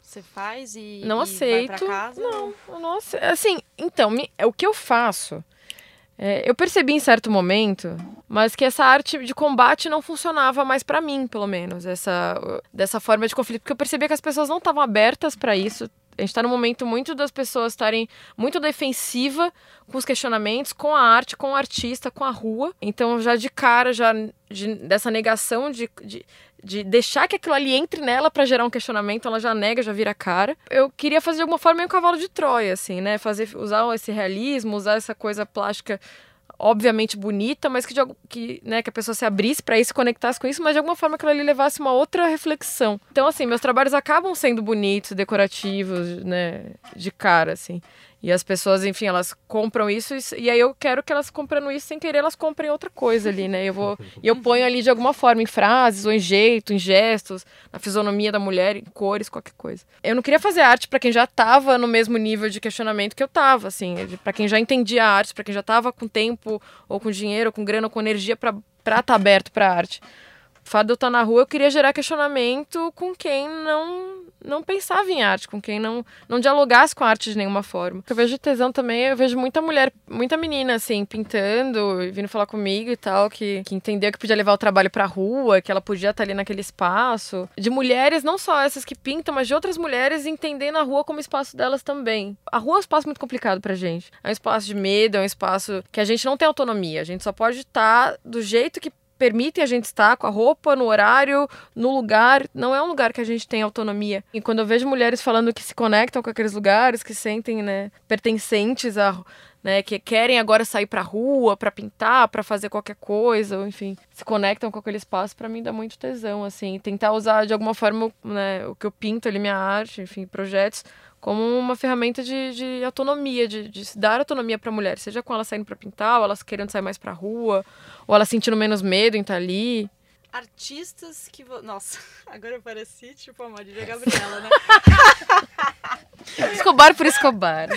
Você faz e não e aceito. Casa? Não, não aceito. Assim, então, me, o que eu faço é, eu percebi em certo momento, mas que essa arte de combate não funcionava mais para mim, pelo menos, essa dessa forma de conflito, porque eu percebia que as pessoas não estavam abertas para isso, a gente está num momento muito das pessoas estarem muito defensiva com os questionamentos, com a arte, com o artista, com a rua. Então, já de cara, já de, dessa negação de, de, de, deixar que aquilo ali entre nela para gerar um questionamento, ela já nega, já vira cara. Eu queria fazer de alguma forma um cavalo de Troia, assim, né? Fazer, usar esse realismo, usar essa coisa plástica obviamente bonita, mas que, de, que, né, que a pessoa se abrisse para isso, se conectasse com isso, mas de alguma forma que ela lhe levasse uma outra reflexão. Então, assim, meus trabalhos acabam sendo bonitos, decorativos, né, de cara, assim. E as pessoas, enfim, elas compram isso e aí eu quero que elas comprando isso sem querer, elas comprem outra coisa ali, né? Eu vou e eu ponho ali de alguma forma em frases ou em jeito, em gestos, na fisionomia da mulher, em cores, qualquer coisa. Eu não queria fazer arte para quem já estava no mesmo nível de questionamento que eu estava, assim, para quem já entendia a arte, para quem já estava com tempo ou com dinheiro, ou com grana, ou com energia para estar tá aberto para arte. O fato de eu estar na rua, eu queria gerar questionamento com quem não não pensava em arte, com quem não, não dialogasse com a arte de nenhuma forma. Eu vejo tesão também, eu vejo muita mulher, muita menina, assim, pintando e vindo falar comigo e tal, que, que entendeu que podia levar o trabalho pra rua, que ela podia estar ali naquele espaço. De mulheres, não só essas que pintam, mas de outras mulheres entendendo a rua como espaço delas também. A rua é um espaço muito complicado pra gente. É um espaço de medo, é um espaço que a gente não tem autonomia. A gente só pode estar do jeito que permitem a gente estar com a roupa, no horário, no lugar. Não é um lugar que a gente tem autonomia. E quando eu vejo mulheres falando que se conectam com aqueles lugares, que sentem, né, pertencentes a. Né, que querem agora sair pra rua, para pintar, para fazer qualquer coisa, enfim, se conectam com aquele espaço, para mim dá muito tesão, assim, tentar usar de alguma forma, né, o que eu pinto ali, minha arte, enfim, projetos, como uma ferramenta de, de autonomia, de, de dar autonomia para a mulher, seja com ela saindo para pintar, ou elas querendo sair mais para a rua, ou ela sentindo menos medo em estar tá ali. Artistas que. Vo... Nossa, *laughs* agora eu pareci tipo a Marília Gabriela, né? *laughs* Escobar por Escobar.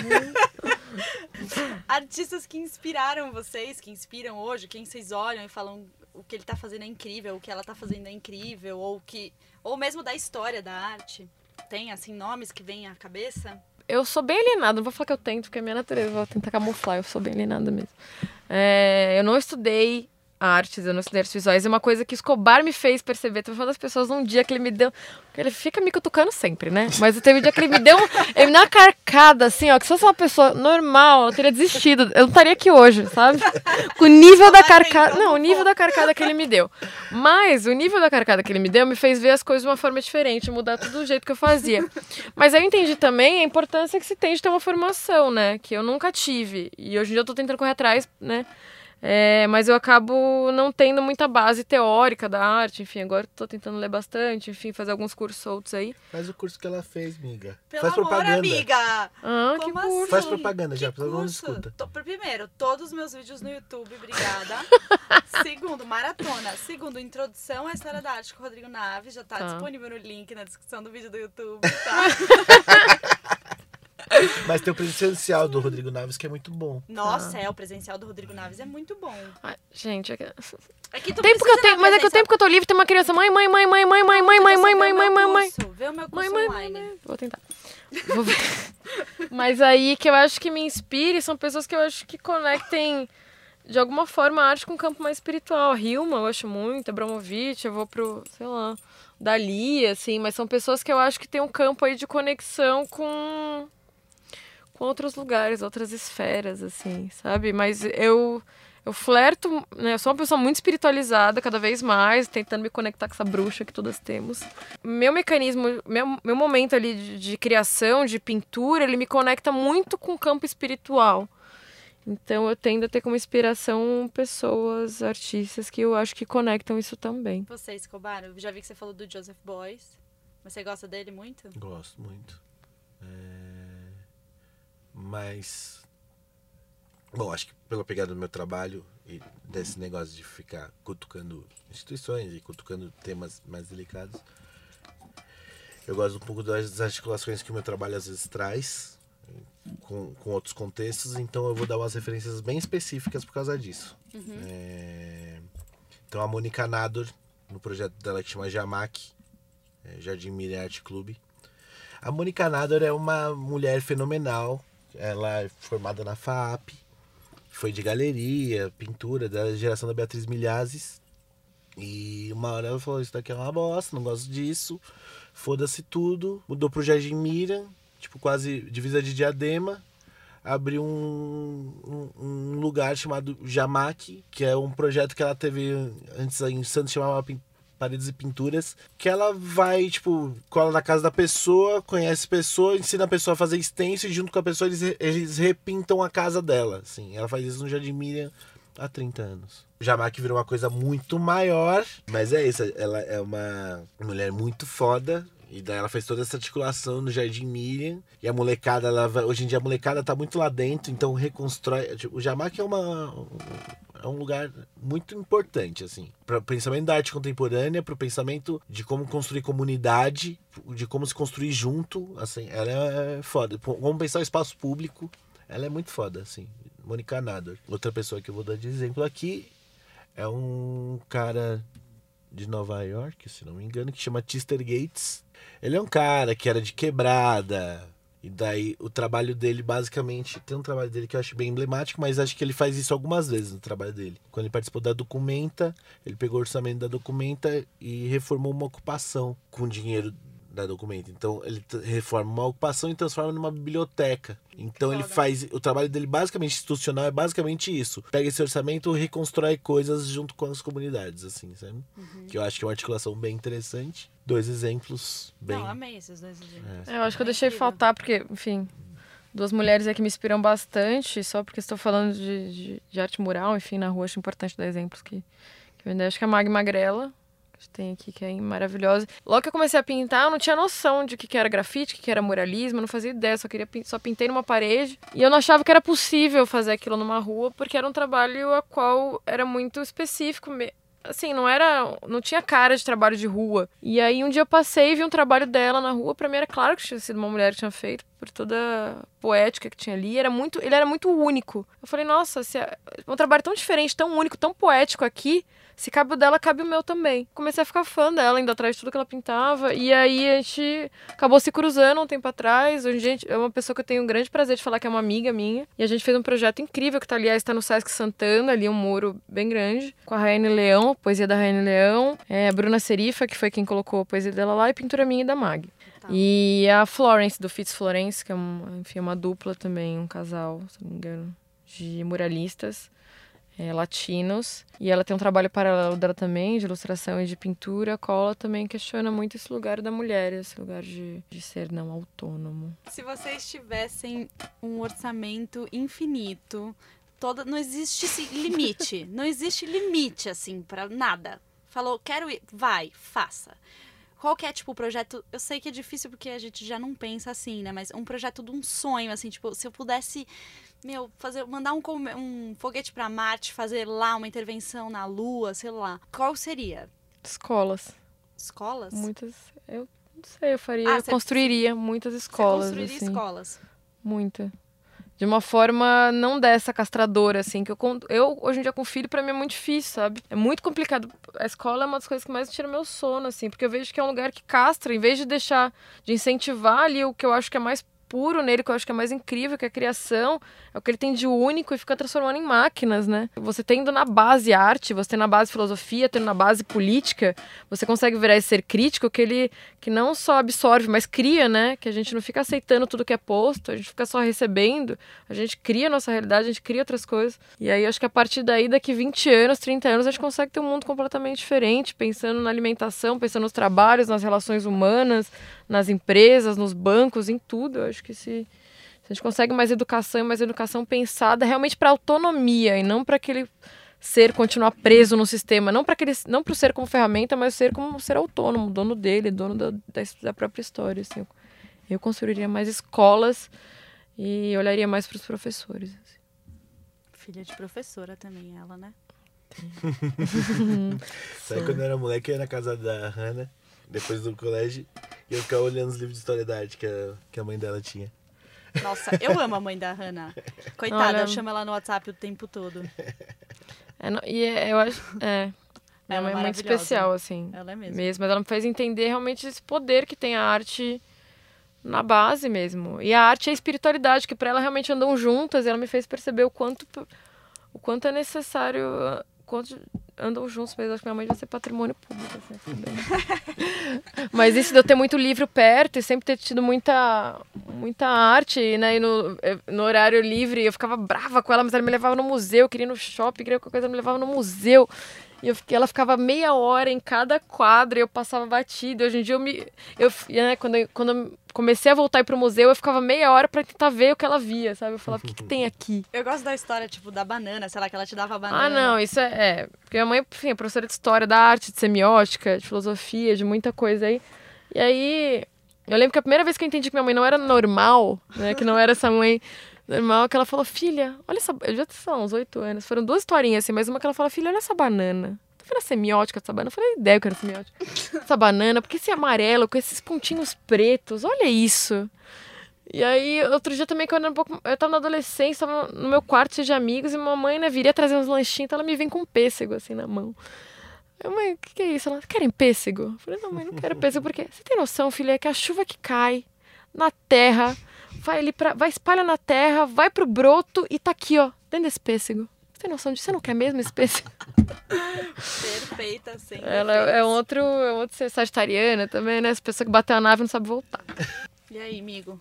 Artistas que inspiraram vocês, que inspiram hoje, quem vocês olham e falam o que ele está fazendo é incrível, o que ela está fazendo é incrível, ou que. Ou mesmo da história da arte. Tem, assim, nomes que vêm à cabeça? Eu sou bem alienada, não vou falar que eu tento, porque é minha natureza, vou tentar camuflar, eu sou bem alienada mesmo. É, eu não estudei eu não estudei artes visuais, é uma coisa que Escobar me fez perceber. Teve uma das pessoas num dia que ele me deu. Ele fica me cutucando sempre, né? Mas teve um dia que ele me deu. Ele uma carcada, assim, ó, que se fosse uma pessoa normal, eu teria desistido. Eu não estaria aqui hoje, sabe? Com o nível da carcada. Não, o nível da carcada que ele me deu. Mas o nível da carcada que ele me deu me fez ver as coisas de uma forma diferente, mudar tudo do jeito que eu fazia. Mas eu entendi também a importância que se tem de ter uma formação, né? Que eu nunca tive. E hoje em dia eu tô tentando correr atrás, né? É, mas eu acabo não tendo muita base teórica da arte, enfim, agora estou tentando ler bastante, enfim, fazer alguns cursos soltos aí. Faz o curso que ela fez, miga. Pelo Faz amor, propaganda. amiga! Ah, que Como curso. assim? Faz propaganda Que já, todo mundo curso? escuta. To- Primeiro, todos os meus vídeos no YouTube, obrigada. *laughs* Segundo, maratona. Segundo, introdução à história da arte com o Rodrigo Naves. Já tá, Tá. disponível no link na descrição do vídeo do YouTube, tá? *laughs* Mas tem o presencial do Rodrigo Naves que é muito bom. Nossa, é, o presencial do Rodrigo Naves é muito bom. Ai, gente, é que... É que tu tempo que eu tenho, mas é que o tempo que eu tô livre tem uma criança, mãe, mãe, mãe, mãe, mãe, mãe, mãe, mãe, mãe, mãe, mãe, mãe, mãe, mãe. Vê o meu Mãe, curso mãe, online. mãe, Vou tentar. Vou ver. Mas aí que eu acho que me inspire são pessoas que eu acho que conectem de alguma forma a arte com um campo mais espiritual. A Hilma eu acho muito, Abramovich, eu vou pro, sei lá, Dali, assim, mas são pessoas que eu acho que tem um campo aí de conexão com com outros lugares, outras esferas, assim, sabe? Mas eu eu flerto, né? Eu sou uma pessoa muito espiritualizada cada vez mais, tentando me conectar com essa bruxa que todas temos. Meu mecanismo, meu, meu momento ali de, de criação, de pintura, ele me conecta muito com o campo espiritual. Então eu tendo a ter como inspiração pessoas, artistas que eu acho que conectam isso também. Você, Escobar, eu já vi que você falou do Joseph Boyce. Você gosta dele muito? Gosto muito. É, Mas. Bom, acho que pela pegada do meu trabalho e desse negócio de ficar cutucando instituições e cutucando temas mais delicados, eu gosto um pouco das articulações que o meu trabalho às vezes traz com, com outros contextos, então eu vou dar umas referências bem específicas por causa disso. É, Então a Mônica Nador, no projeto dela que chama Jamac, é, Jardim Miriam Arte Clube. A Mônica Nador é uma mulher fenomenal. Ela é formada na FAP, foi de galeria, pintura, da geração da Beatriz Milhazes. E uma hora ela falou: Isso daqui é uma bosta, não gosto disso. Foda-se tudo. Mudou pro Jardim Miriam, tipo quase divisa de diadema. Abriu um, um, um lugar chamado Jamac, que é um projeto que ela teve antes em Santos, chamava Paredes e Pinturas. Que ela vai, tipo, cola na casa da pessoa, conhece a pessoa, ensina a pessoa a fazer extenso e junto com a pessoa eles, eles repintam a casa dela. Assim. Ela faz isso no Jardim Miriam há 30 anos. Jamac virou uma coisa muito maior, mas é isso, ela é uma mulher muito foda. E daí ela fez toda essa articulação no Jardim Miriam. E a molecada, ela hoje em dia a molecada tá muito lá dentro, então reconstrói. tipo, o Jamac é uma. É um lugar muito importante, assim. Para o pensamento da arte contemporânea, para o pensamento de como construir comunidade, de como se construir junto, assim. Ela é foda. Como pensar o espaço público, ela é muito foda, assim. Mônica Nador. Outra pessoa que eu vou dar de exemplo aqui é um cara de Nova York, se não me engano, que chama Tister Gates. Ele é um cara que era de quebrada. E daí o trabalho dele, basicamente, tem um trabalho dele que eu acho bem emblemático, mas acho que ele faz isso algumas vezes no trabalho dele. Quando ele participou da Documenta, ele pegou o orçamento da Documenta e reformou uma ocupação com dinheiro da Documenta. Então ele reforma uma ocupação e transforma numa biblioteca. Então ele Foda. faz. O trabalho dele, basicamente institucional, é basicamente isso. Pega esse orçamento e reconstrói coisas junto com as comunidades, assim, sabe? Que eu acho que é uma articulação bem interessante. Dois exemplos bem. Não, amei esses dois exemplos. É, eu acho que eu É deixei faltar, porque, enfim, duas mulheres aí que me inspiram bastante, só porque estou falando de, de, de arte mural, enfim, na rua, acho importante dar exemplos que, que eu ainda acho que a Mag Magrela, tem aqui, que é maravilhosa. Logo que eu comecei a pintar, eu não tinha noção de o que, era grafite, o que, era muralismo, eu não fazia ideia, só queria só pintei numa parede. E eu não achava que era possível fazer aquilo numa rua, porque era um trabalho a qual era muito específico assim, não era. Não tinha cara de trabalho de rua. E aí um dia eu passei e vi um trabalho dela na rua. Pra mim era claro que tinha sido uma mulher que tinha feito, por toda a poética que tinha ali. Era muito, ele era muito único. Eu falei, nossa, é um trabalho tão diferente, tão único, tão poético aqui. Se cabe o dela, cabe o meu também. Comecei a ficar fã dela, indo atrás de tudo que ela pintava. E aí a gente acabou se cruzando um tempo atrás. Hoje gente, é uma pessoa que eu tenho um grande prazer de falar que é uma amiga minha. E a gente fez um projeto incrível que tá, aliás, está no Sesc Santana, ali um muro bem grande, com a Raine Leão, poesia da Raine Leão, é, a Bruna Serifa, que foi quem colocou a poesia dela lá, e pintura minha e da Mag. Tá. E a Florence, do Fitz Florence, que é uma, enfim, uma dupla também, um casal, se não me engano, de muralistas é, latinos. E ela tem um trabalho paralelo dela também, de ilustração e de pintura. A Cola também questiona muito esse lugar da mulher, esse lugar de, de ser não autônomo. Se vocês tivessem um orçamento infinito, toda, não existe limite. *laughs* não existe limite, assim, para nada. Falou, quero ir, vai, faça. Qual que é, tipo, o projeto? Eu sei que é difícil porque a gente já não pensa assim, né? Mas um projeto de um sonho, assim, tipo, se eu pudesse meu, fazer, mandar um, um foguete para Marte, fazer lá uma intervenção na Lua, sei lá. Qual seria? Escolas. Escolas? Muitas. Eu não sei, eu faria. Ah, eu construiria muitas escolas. Você construiria assim. escolas. Muita. De uma forma não dessa castradora, assim, que eu, eu hoje em dia com filho, para mim é muito difícil, sabe? É muito complicado. A escola é uma das coisas que mais tira meu sono, assim, porque eu vejo que é um lugar que castra, em vez de deixar, de incentivar ali o que eu acho que é mais puro nele, que eu acho que é mais incrível, que é a criação, é o que ele tem de único e fica transformando em máquinas, né? Você tendo na base arte, você tendo na base filosofia, tendo na base política, você consegue virar esse ser crítico que ele que não só absorve, mas cria, né? Que a gente não fica aceitando tudo que é posto, a gente fica só recebendo, a gente cria a nossa realidade, a gente cria outras coisas. E aí acho que a partir daí, daqui 20 anos, 30 anos, a gente consegue ter um mundo completamente diferente, pensando na alimentação, pensando nos trabalhos, nas relações humanas, nas empresas, nos bancos, em tudo. Eu acho que se, se a gente consegue mais educação e mais educação pensada realmente para autonomia e não para aquele ser continuar preso no sistema, não para aquele, não para o ser como ferramenta, mas o ser como um ser autônomo, dono dele, dono da, da, da própria história. Assim. Eu, eu construiria mais escolas e olharia mais para os professores. Assim. Filha de professora também, ela, né? *laughs* Sabe quando eu era moleque, eu ia na casa da Hannah depois do colégio, e eu ficava olhando os livros de história da arte que a, que a mãe dela tinha. Nossa, eu amo a mãe da Hannah. Coitada, Olha... eu chamo ela no WhatsApp o tempo todo. É, não, e é, eu acho. É. Minha mãe é, é muito especial, assim. Ela é mesmo. mesmo. Mas ela me fez entender realmente esse poder que tem a arte na base mesmo. E a arte e a espiritualidade, que para ela realmente andam juntas, e ela me fez perceber o quanto, o quanto é necessário quantos andam juntos, mas acho que minha mãe vai ser patrimônio público. Assim, *laughs* mas isso de eu ter muito livro perto e sempre ter tido muita, muita arte, né? E no, no horário livre eu ficava brava com ela, mas ela me levava no museu, queria ir no shopping, queria qualquer coisa, ela me levava no museu. E fiquei, ela ficava meia hora em cada quadro e eu passava batido. Hoje em dia eu me. Eu, né, quando, eu, quando eu comecei a voltar para o museu, eu ficava meia hora para tentar ver o que ela via, sabe? Eu falava, o que, que, tem aqui? Eu gosto da história, tipo, da banana, sei lá, que ela te dava a banana. Ah, não, isso é. é porque minha mãe, enfim, é professora de história da arte, de semiótica, de filosofia, de muita coisa aí. E aí. Eu lembro que a primeira vez que eu entendi que minha mãe não era normal, né? Que não era essa mãe normal, que ela falou, filha, olha essa. Eu já tinha uns oito anos. Foram duas historinhas assim, mas uma que ela fala, filha, olha essa banana. Tu vira semiótica dessa banana? Eu falei, ideia que era semiótica. *laughs* essa banana, porque esse amarelo com esses pontinhos pretos, olha isso. E aí, outro dia também, quando eu era um pouco. Eu tava na adolescência, tava no meu quarto cheio de amigos, e mamãe, né, viria trazer uns lanchinhos, então ela me vem com um pêssego assim na mão. Eu, mãe, o que, que é isso? Ela, querem pêssego? Eu falei, não, mãe, não quero pêssego, porque você tem noção, filha, é que a chuva que cai na terra vai ali pra, vai espalha na terra, vai pro broto e tá aqui, ó, dentro desse pêssego. Você tem noção disso? Você não quer mesmo esse pêssego? Perfeita, sim. Ela é, é outro, é outro ser sagitariana também, né? Essa pessoa que bateu a nave não sabe voltar. E aí, amigo?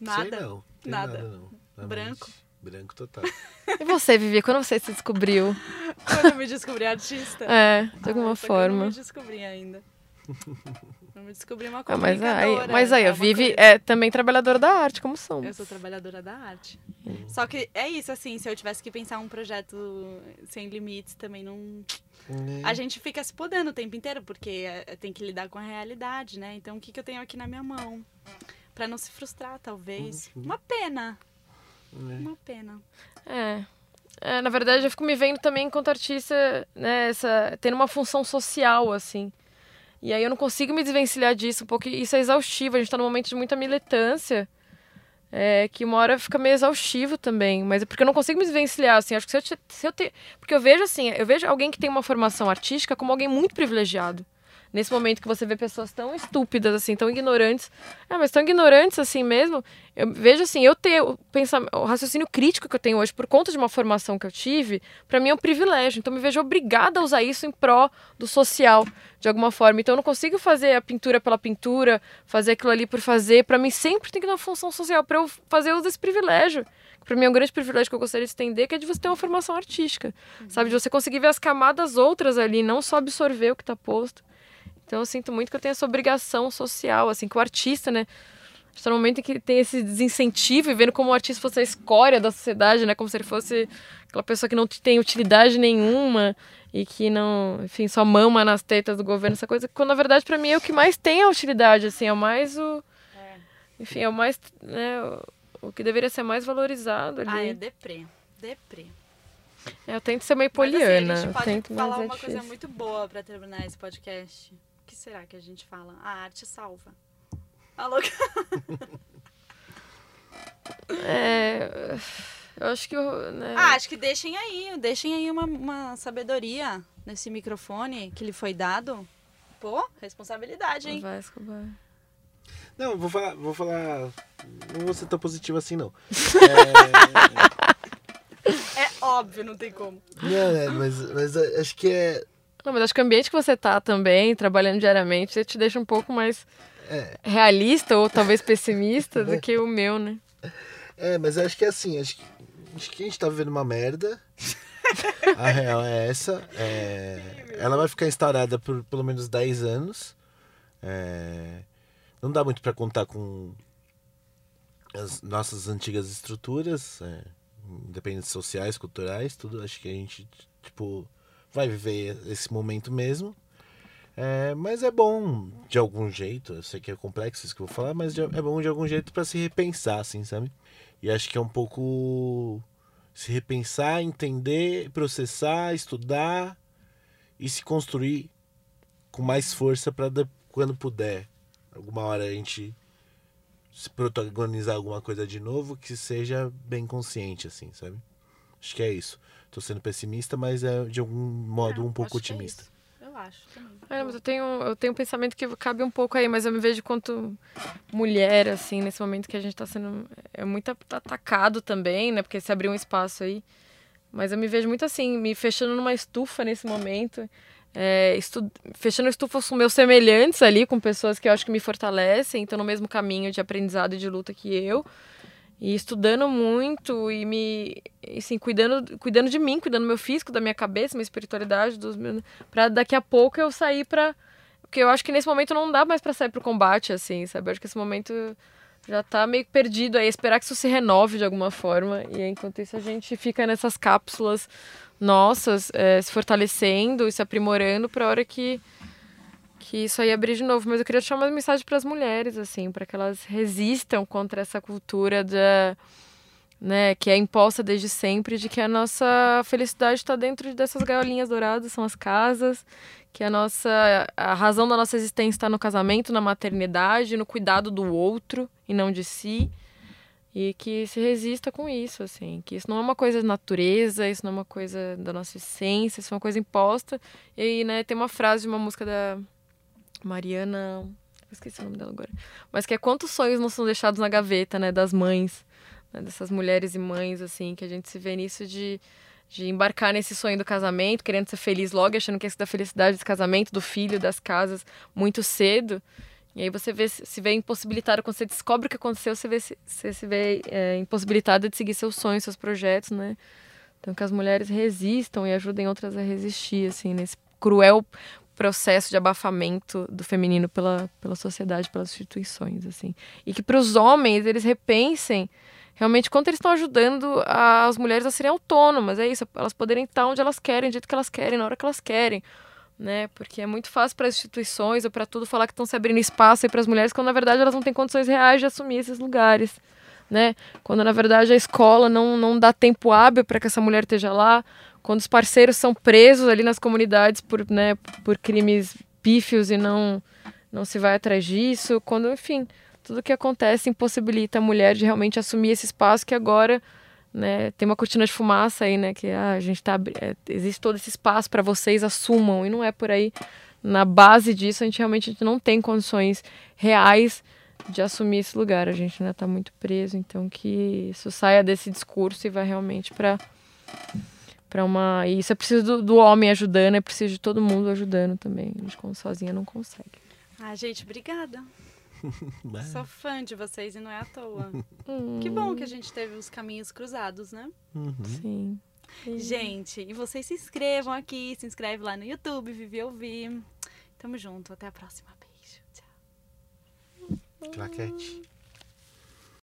Nada? Sei não. nada. nada não. Branco? Branco total. *laughs* E você, Vivi, quando você se descobriu? Quando eu me descobri artista? É, de alguma ah, forma. Eu não me descobri ainda. *laughs* Vamos descobrir uma coisa. Ah, mas aí, mas aí, a Vivi é também trabalhadora da arte, como somos. Eu sou trabalhadora da arte. Hum. Só que é isso, assim, se eu tivesse que pensar um projeto sem limites, também não. Hum. A gente fica se podendo o tempo inteiro, porque é, tem que lidar com a realidade, né? Então, o que, que eu tenho aqui na minha mão? Pra não se frustrar, talvez. Uhum. Uma pena. É. Uma pena. É. É, na verdade, eu fico me vendo também enquanto artista, né, essa, tendo uma função social, assim. E aí eu não consigo me desvencilhar disso, porque isso é exaustivo. A gente tá num momento de muita militância, é, que uma hora fica meio exaustivo também. Mas é porque eu não consigo me desvencilhar, assim. Acho que se eu, se eu ter... Porque eu vejo, assim, eu vejo alguém que tem uma formação artística como alguém muito privilegiado nesse momento que você vê pessoas tão estúpidas, assim, tão ignorantes. Ah, mas tão ignorantes assim mesmo. Eu vejo assim, eu ter o, o raciocínio crítico que eu tenho hoje por conta de uma formação que eu tive, para mim é um privilégio. Então me vejo obrigada a usar isso em pró do social, de alguma forma. Então eu não consigo fazer a pintura pela pintura, fazer aquilo ali por fazer. Para mim sempre tem que ter uma função social para eu fazer uso desse privilégio para mim é um grande privilégio que eu gostaria de estender, que é de você ter uma formação artística, uhum. sabe? De você conseguir ver as camadas outras ali, não só absorver o que está posto. Então eu sinto muito que eu tenho essa obrigação social, assim, que o artista, né? Está no momento em que tem esse desincentivo e vendo como o artista fosse a escória da sociedade, né? Como se ele fosse aquela pessoa que não tem utilidade nenhuma e que não, enfim, só mama nas tetas do governo, essa coisa. Quando na verdade para mim é o que mais tem a utilidade, assim, é o mais o. É. Enfim, é o mais. Né, o, que deveria ser mais valorizado ali. Ah, é deprê. Deprê. Eu tento ser meio poliana. Mas, assim, a gente pode tento, falar uma coisa muito boa para terminar esse podcast que será que a gente fala? A arte salva. Alô? *laughs* é. Eu acho que. né... Ah, acho que deixem aí. Deixem aí uma, uma sabedoria nesse microfone que lhe foi dado. Pô, responsabilidade, hein? Vai, Escobar. Não, vou falar, vou falar. Não vou ser tão positivo assim, não. É, *laughs* é óbvio, não tem como. Não, é, mas, mas acho que é não, mas acho que o ambiente que você tá também, trabalhando diariamente, te deixa um pouco mais é. realista ou talvez pessimista do *laughs* que o meu, né? É, mas acho que é assim, acho que, acho que a gente tá vivendo uma merda. *laughs* a real é essa. É, ela vai ficar instaurada por pelo menos 10 anos. É, não dá muito para contar com as nossas antigas estruturas, é, independentes sociais, culturais, tudo. Acho que a gente, tipo, vai viver esse momento mesmo. É, mas é bom de algum jeito, eu sei que é complexo isso que eu vou falar, mas é bom de algum jeito para se repensar, assim, sabe? E acho que é um pouco se repensar, entender, processar, estudar e se construir com mais força para quando puder, alguma hora a gente se protagonizar alguma coisa de novo que seja bem consciente, assim, sabe? Acho que é isso. Tô sendo pessimista, mas é de algum modo é, um pouco é otimista. É eu acho também. É, mas eu tenho, eu tenho um pensamento que cabe um pouco aí, mas eu me vejo quanto mulher, assim, nesse momento que a gente está sendo é muito atacado também, né? Porque se abriu um espaço aí. Mas eu me vejo muito assim, me fechando numa estufa nesse momento. É, estu... fechando estufas com meus semelhantes ali, com pessoas que eu acho que me fortalecem, estão no mesmo caminho de aprendizado e de luta que eu e estudando muito e me assim cuidando cuidando de mim cuidando do meu físico da minha cabeça minha espiritualidade dos para daqui a pouco eu sair para porque eu acho que nesse momento não dá mais para sair pro combate assim sabe? Eu acho que esse momento já tá meio perdido aí. Esperar que isso se renove de alguma forma. E enquanto isso a gente fica nessas cápsulas nossas é, se fortalecendo e se aprimorando para a hora que que isso aí abrir de novo, mas eu queria deixar uma mensagem para as mulheres, assim, para que elas resistam contra essa cultura da, né, que é imposta desde sempre de que a nossa felicidade está dentro dessas gaiolinhas douradas, são as casas, que a nossa a razão da nossa existência está no casamento, na maternidade, no cuidado do outro e não de si. E que se resista com isso, assim, que isso não é uma coisa da natureza, isso não é uma coisa da nossa essência, isso é uma coisa imposta. E, né, tem uma frase de uma música da Mariana. esqueci o nome dela agora. Mas que é quantos sonhos não são deixados na gaveta, né? Das mães, né, dessas mulheres e mães, assim, que a gente se vê nisso de, de embarcar nesse sonho do casamento, querendo ser feliz logo, achando que é da felicidade desse casamento, do filho, das casas, muito cedo. E aí você vê, se vê impossibilitado, quando você descobre o que aconteceu, você, vê, você se vê é, impossibilitado de seguir seus sonhos, seus projetos, né? Então que as mulheres resistam e ajudem outras a resistir, assim, nesse cruel processo de abafamento do feminino pela, pela sociedade, pelas instituições, assim. E que para os homens eles repensem realmente quanto eles estão ajudando as mulheres a serem autônomas, é isso, elas poderem estar onde elas querem, do jeito que elas querem, na hora que elas querem, né? Porque é muito fácil para as instituições ou para tudo falar que estão se abrindo espaço para as mulheres quando na verdade elas não têm condições reais de assumir esses lugares. né? Quando na verdade a escola não, não dá tempo hábil para que essa mulher esteja lá, quando os parceiros são presos ali nas comunidades por, né, por crimes pífios e não, não se vai atrás disso, quando, enfim, tudo que acontece impossibilita a mulher de realmente assumir esse espaço que agora né, tem uma cortina de fumaça aí, né, que ah, a gente tá é, existe todo esse espaço para vocês assumam e não é por aí. Na base disso, a gente realmente a gente não tem condições reais de assumir esse lugar. A gente ainda está muito preso, então que isso saia desse discurso e vá realmente para para uma. E isso é preciso do, do, homem ajudando, é preciso de todo mundo ajudando também. A gente como sozinha não consegue. Ah, gente, obrigada. *laughs* Sou fã de vocês e não é à toa. Hum. Que bom que a gente teve os caminhos cruzados, né? Uhum. Sim. Gente, e vocês se inscrevam aqui, se inscreve lá no YouTube, Vivi Ouvir. Tamo junto, até a próxima. Beijo, tchau. Claquete.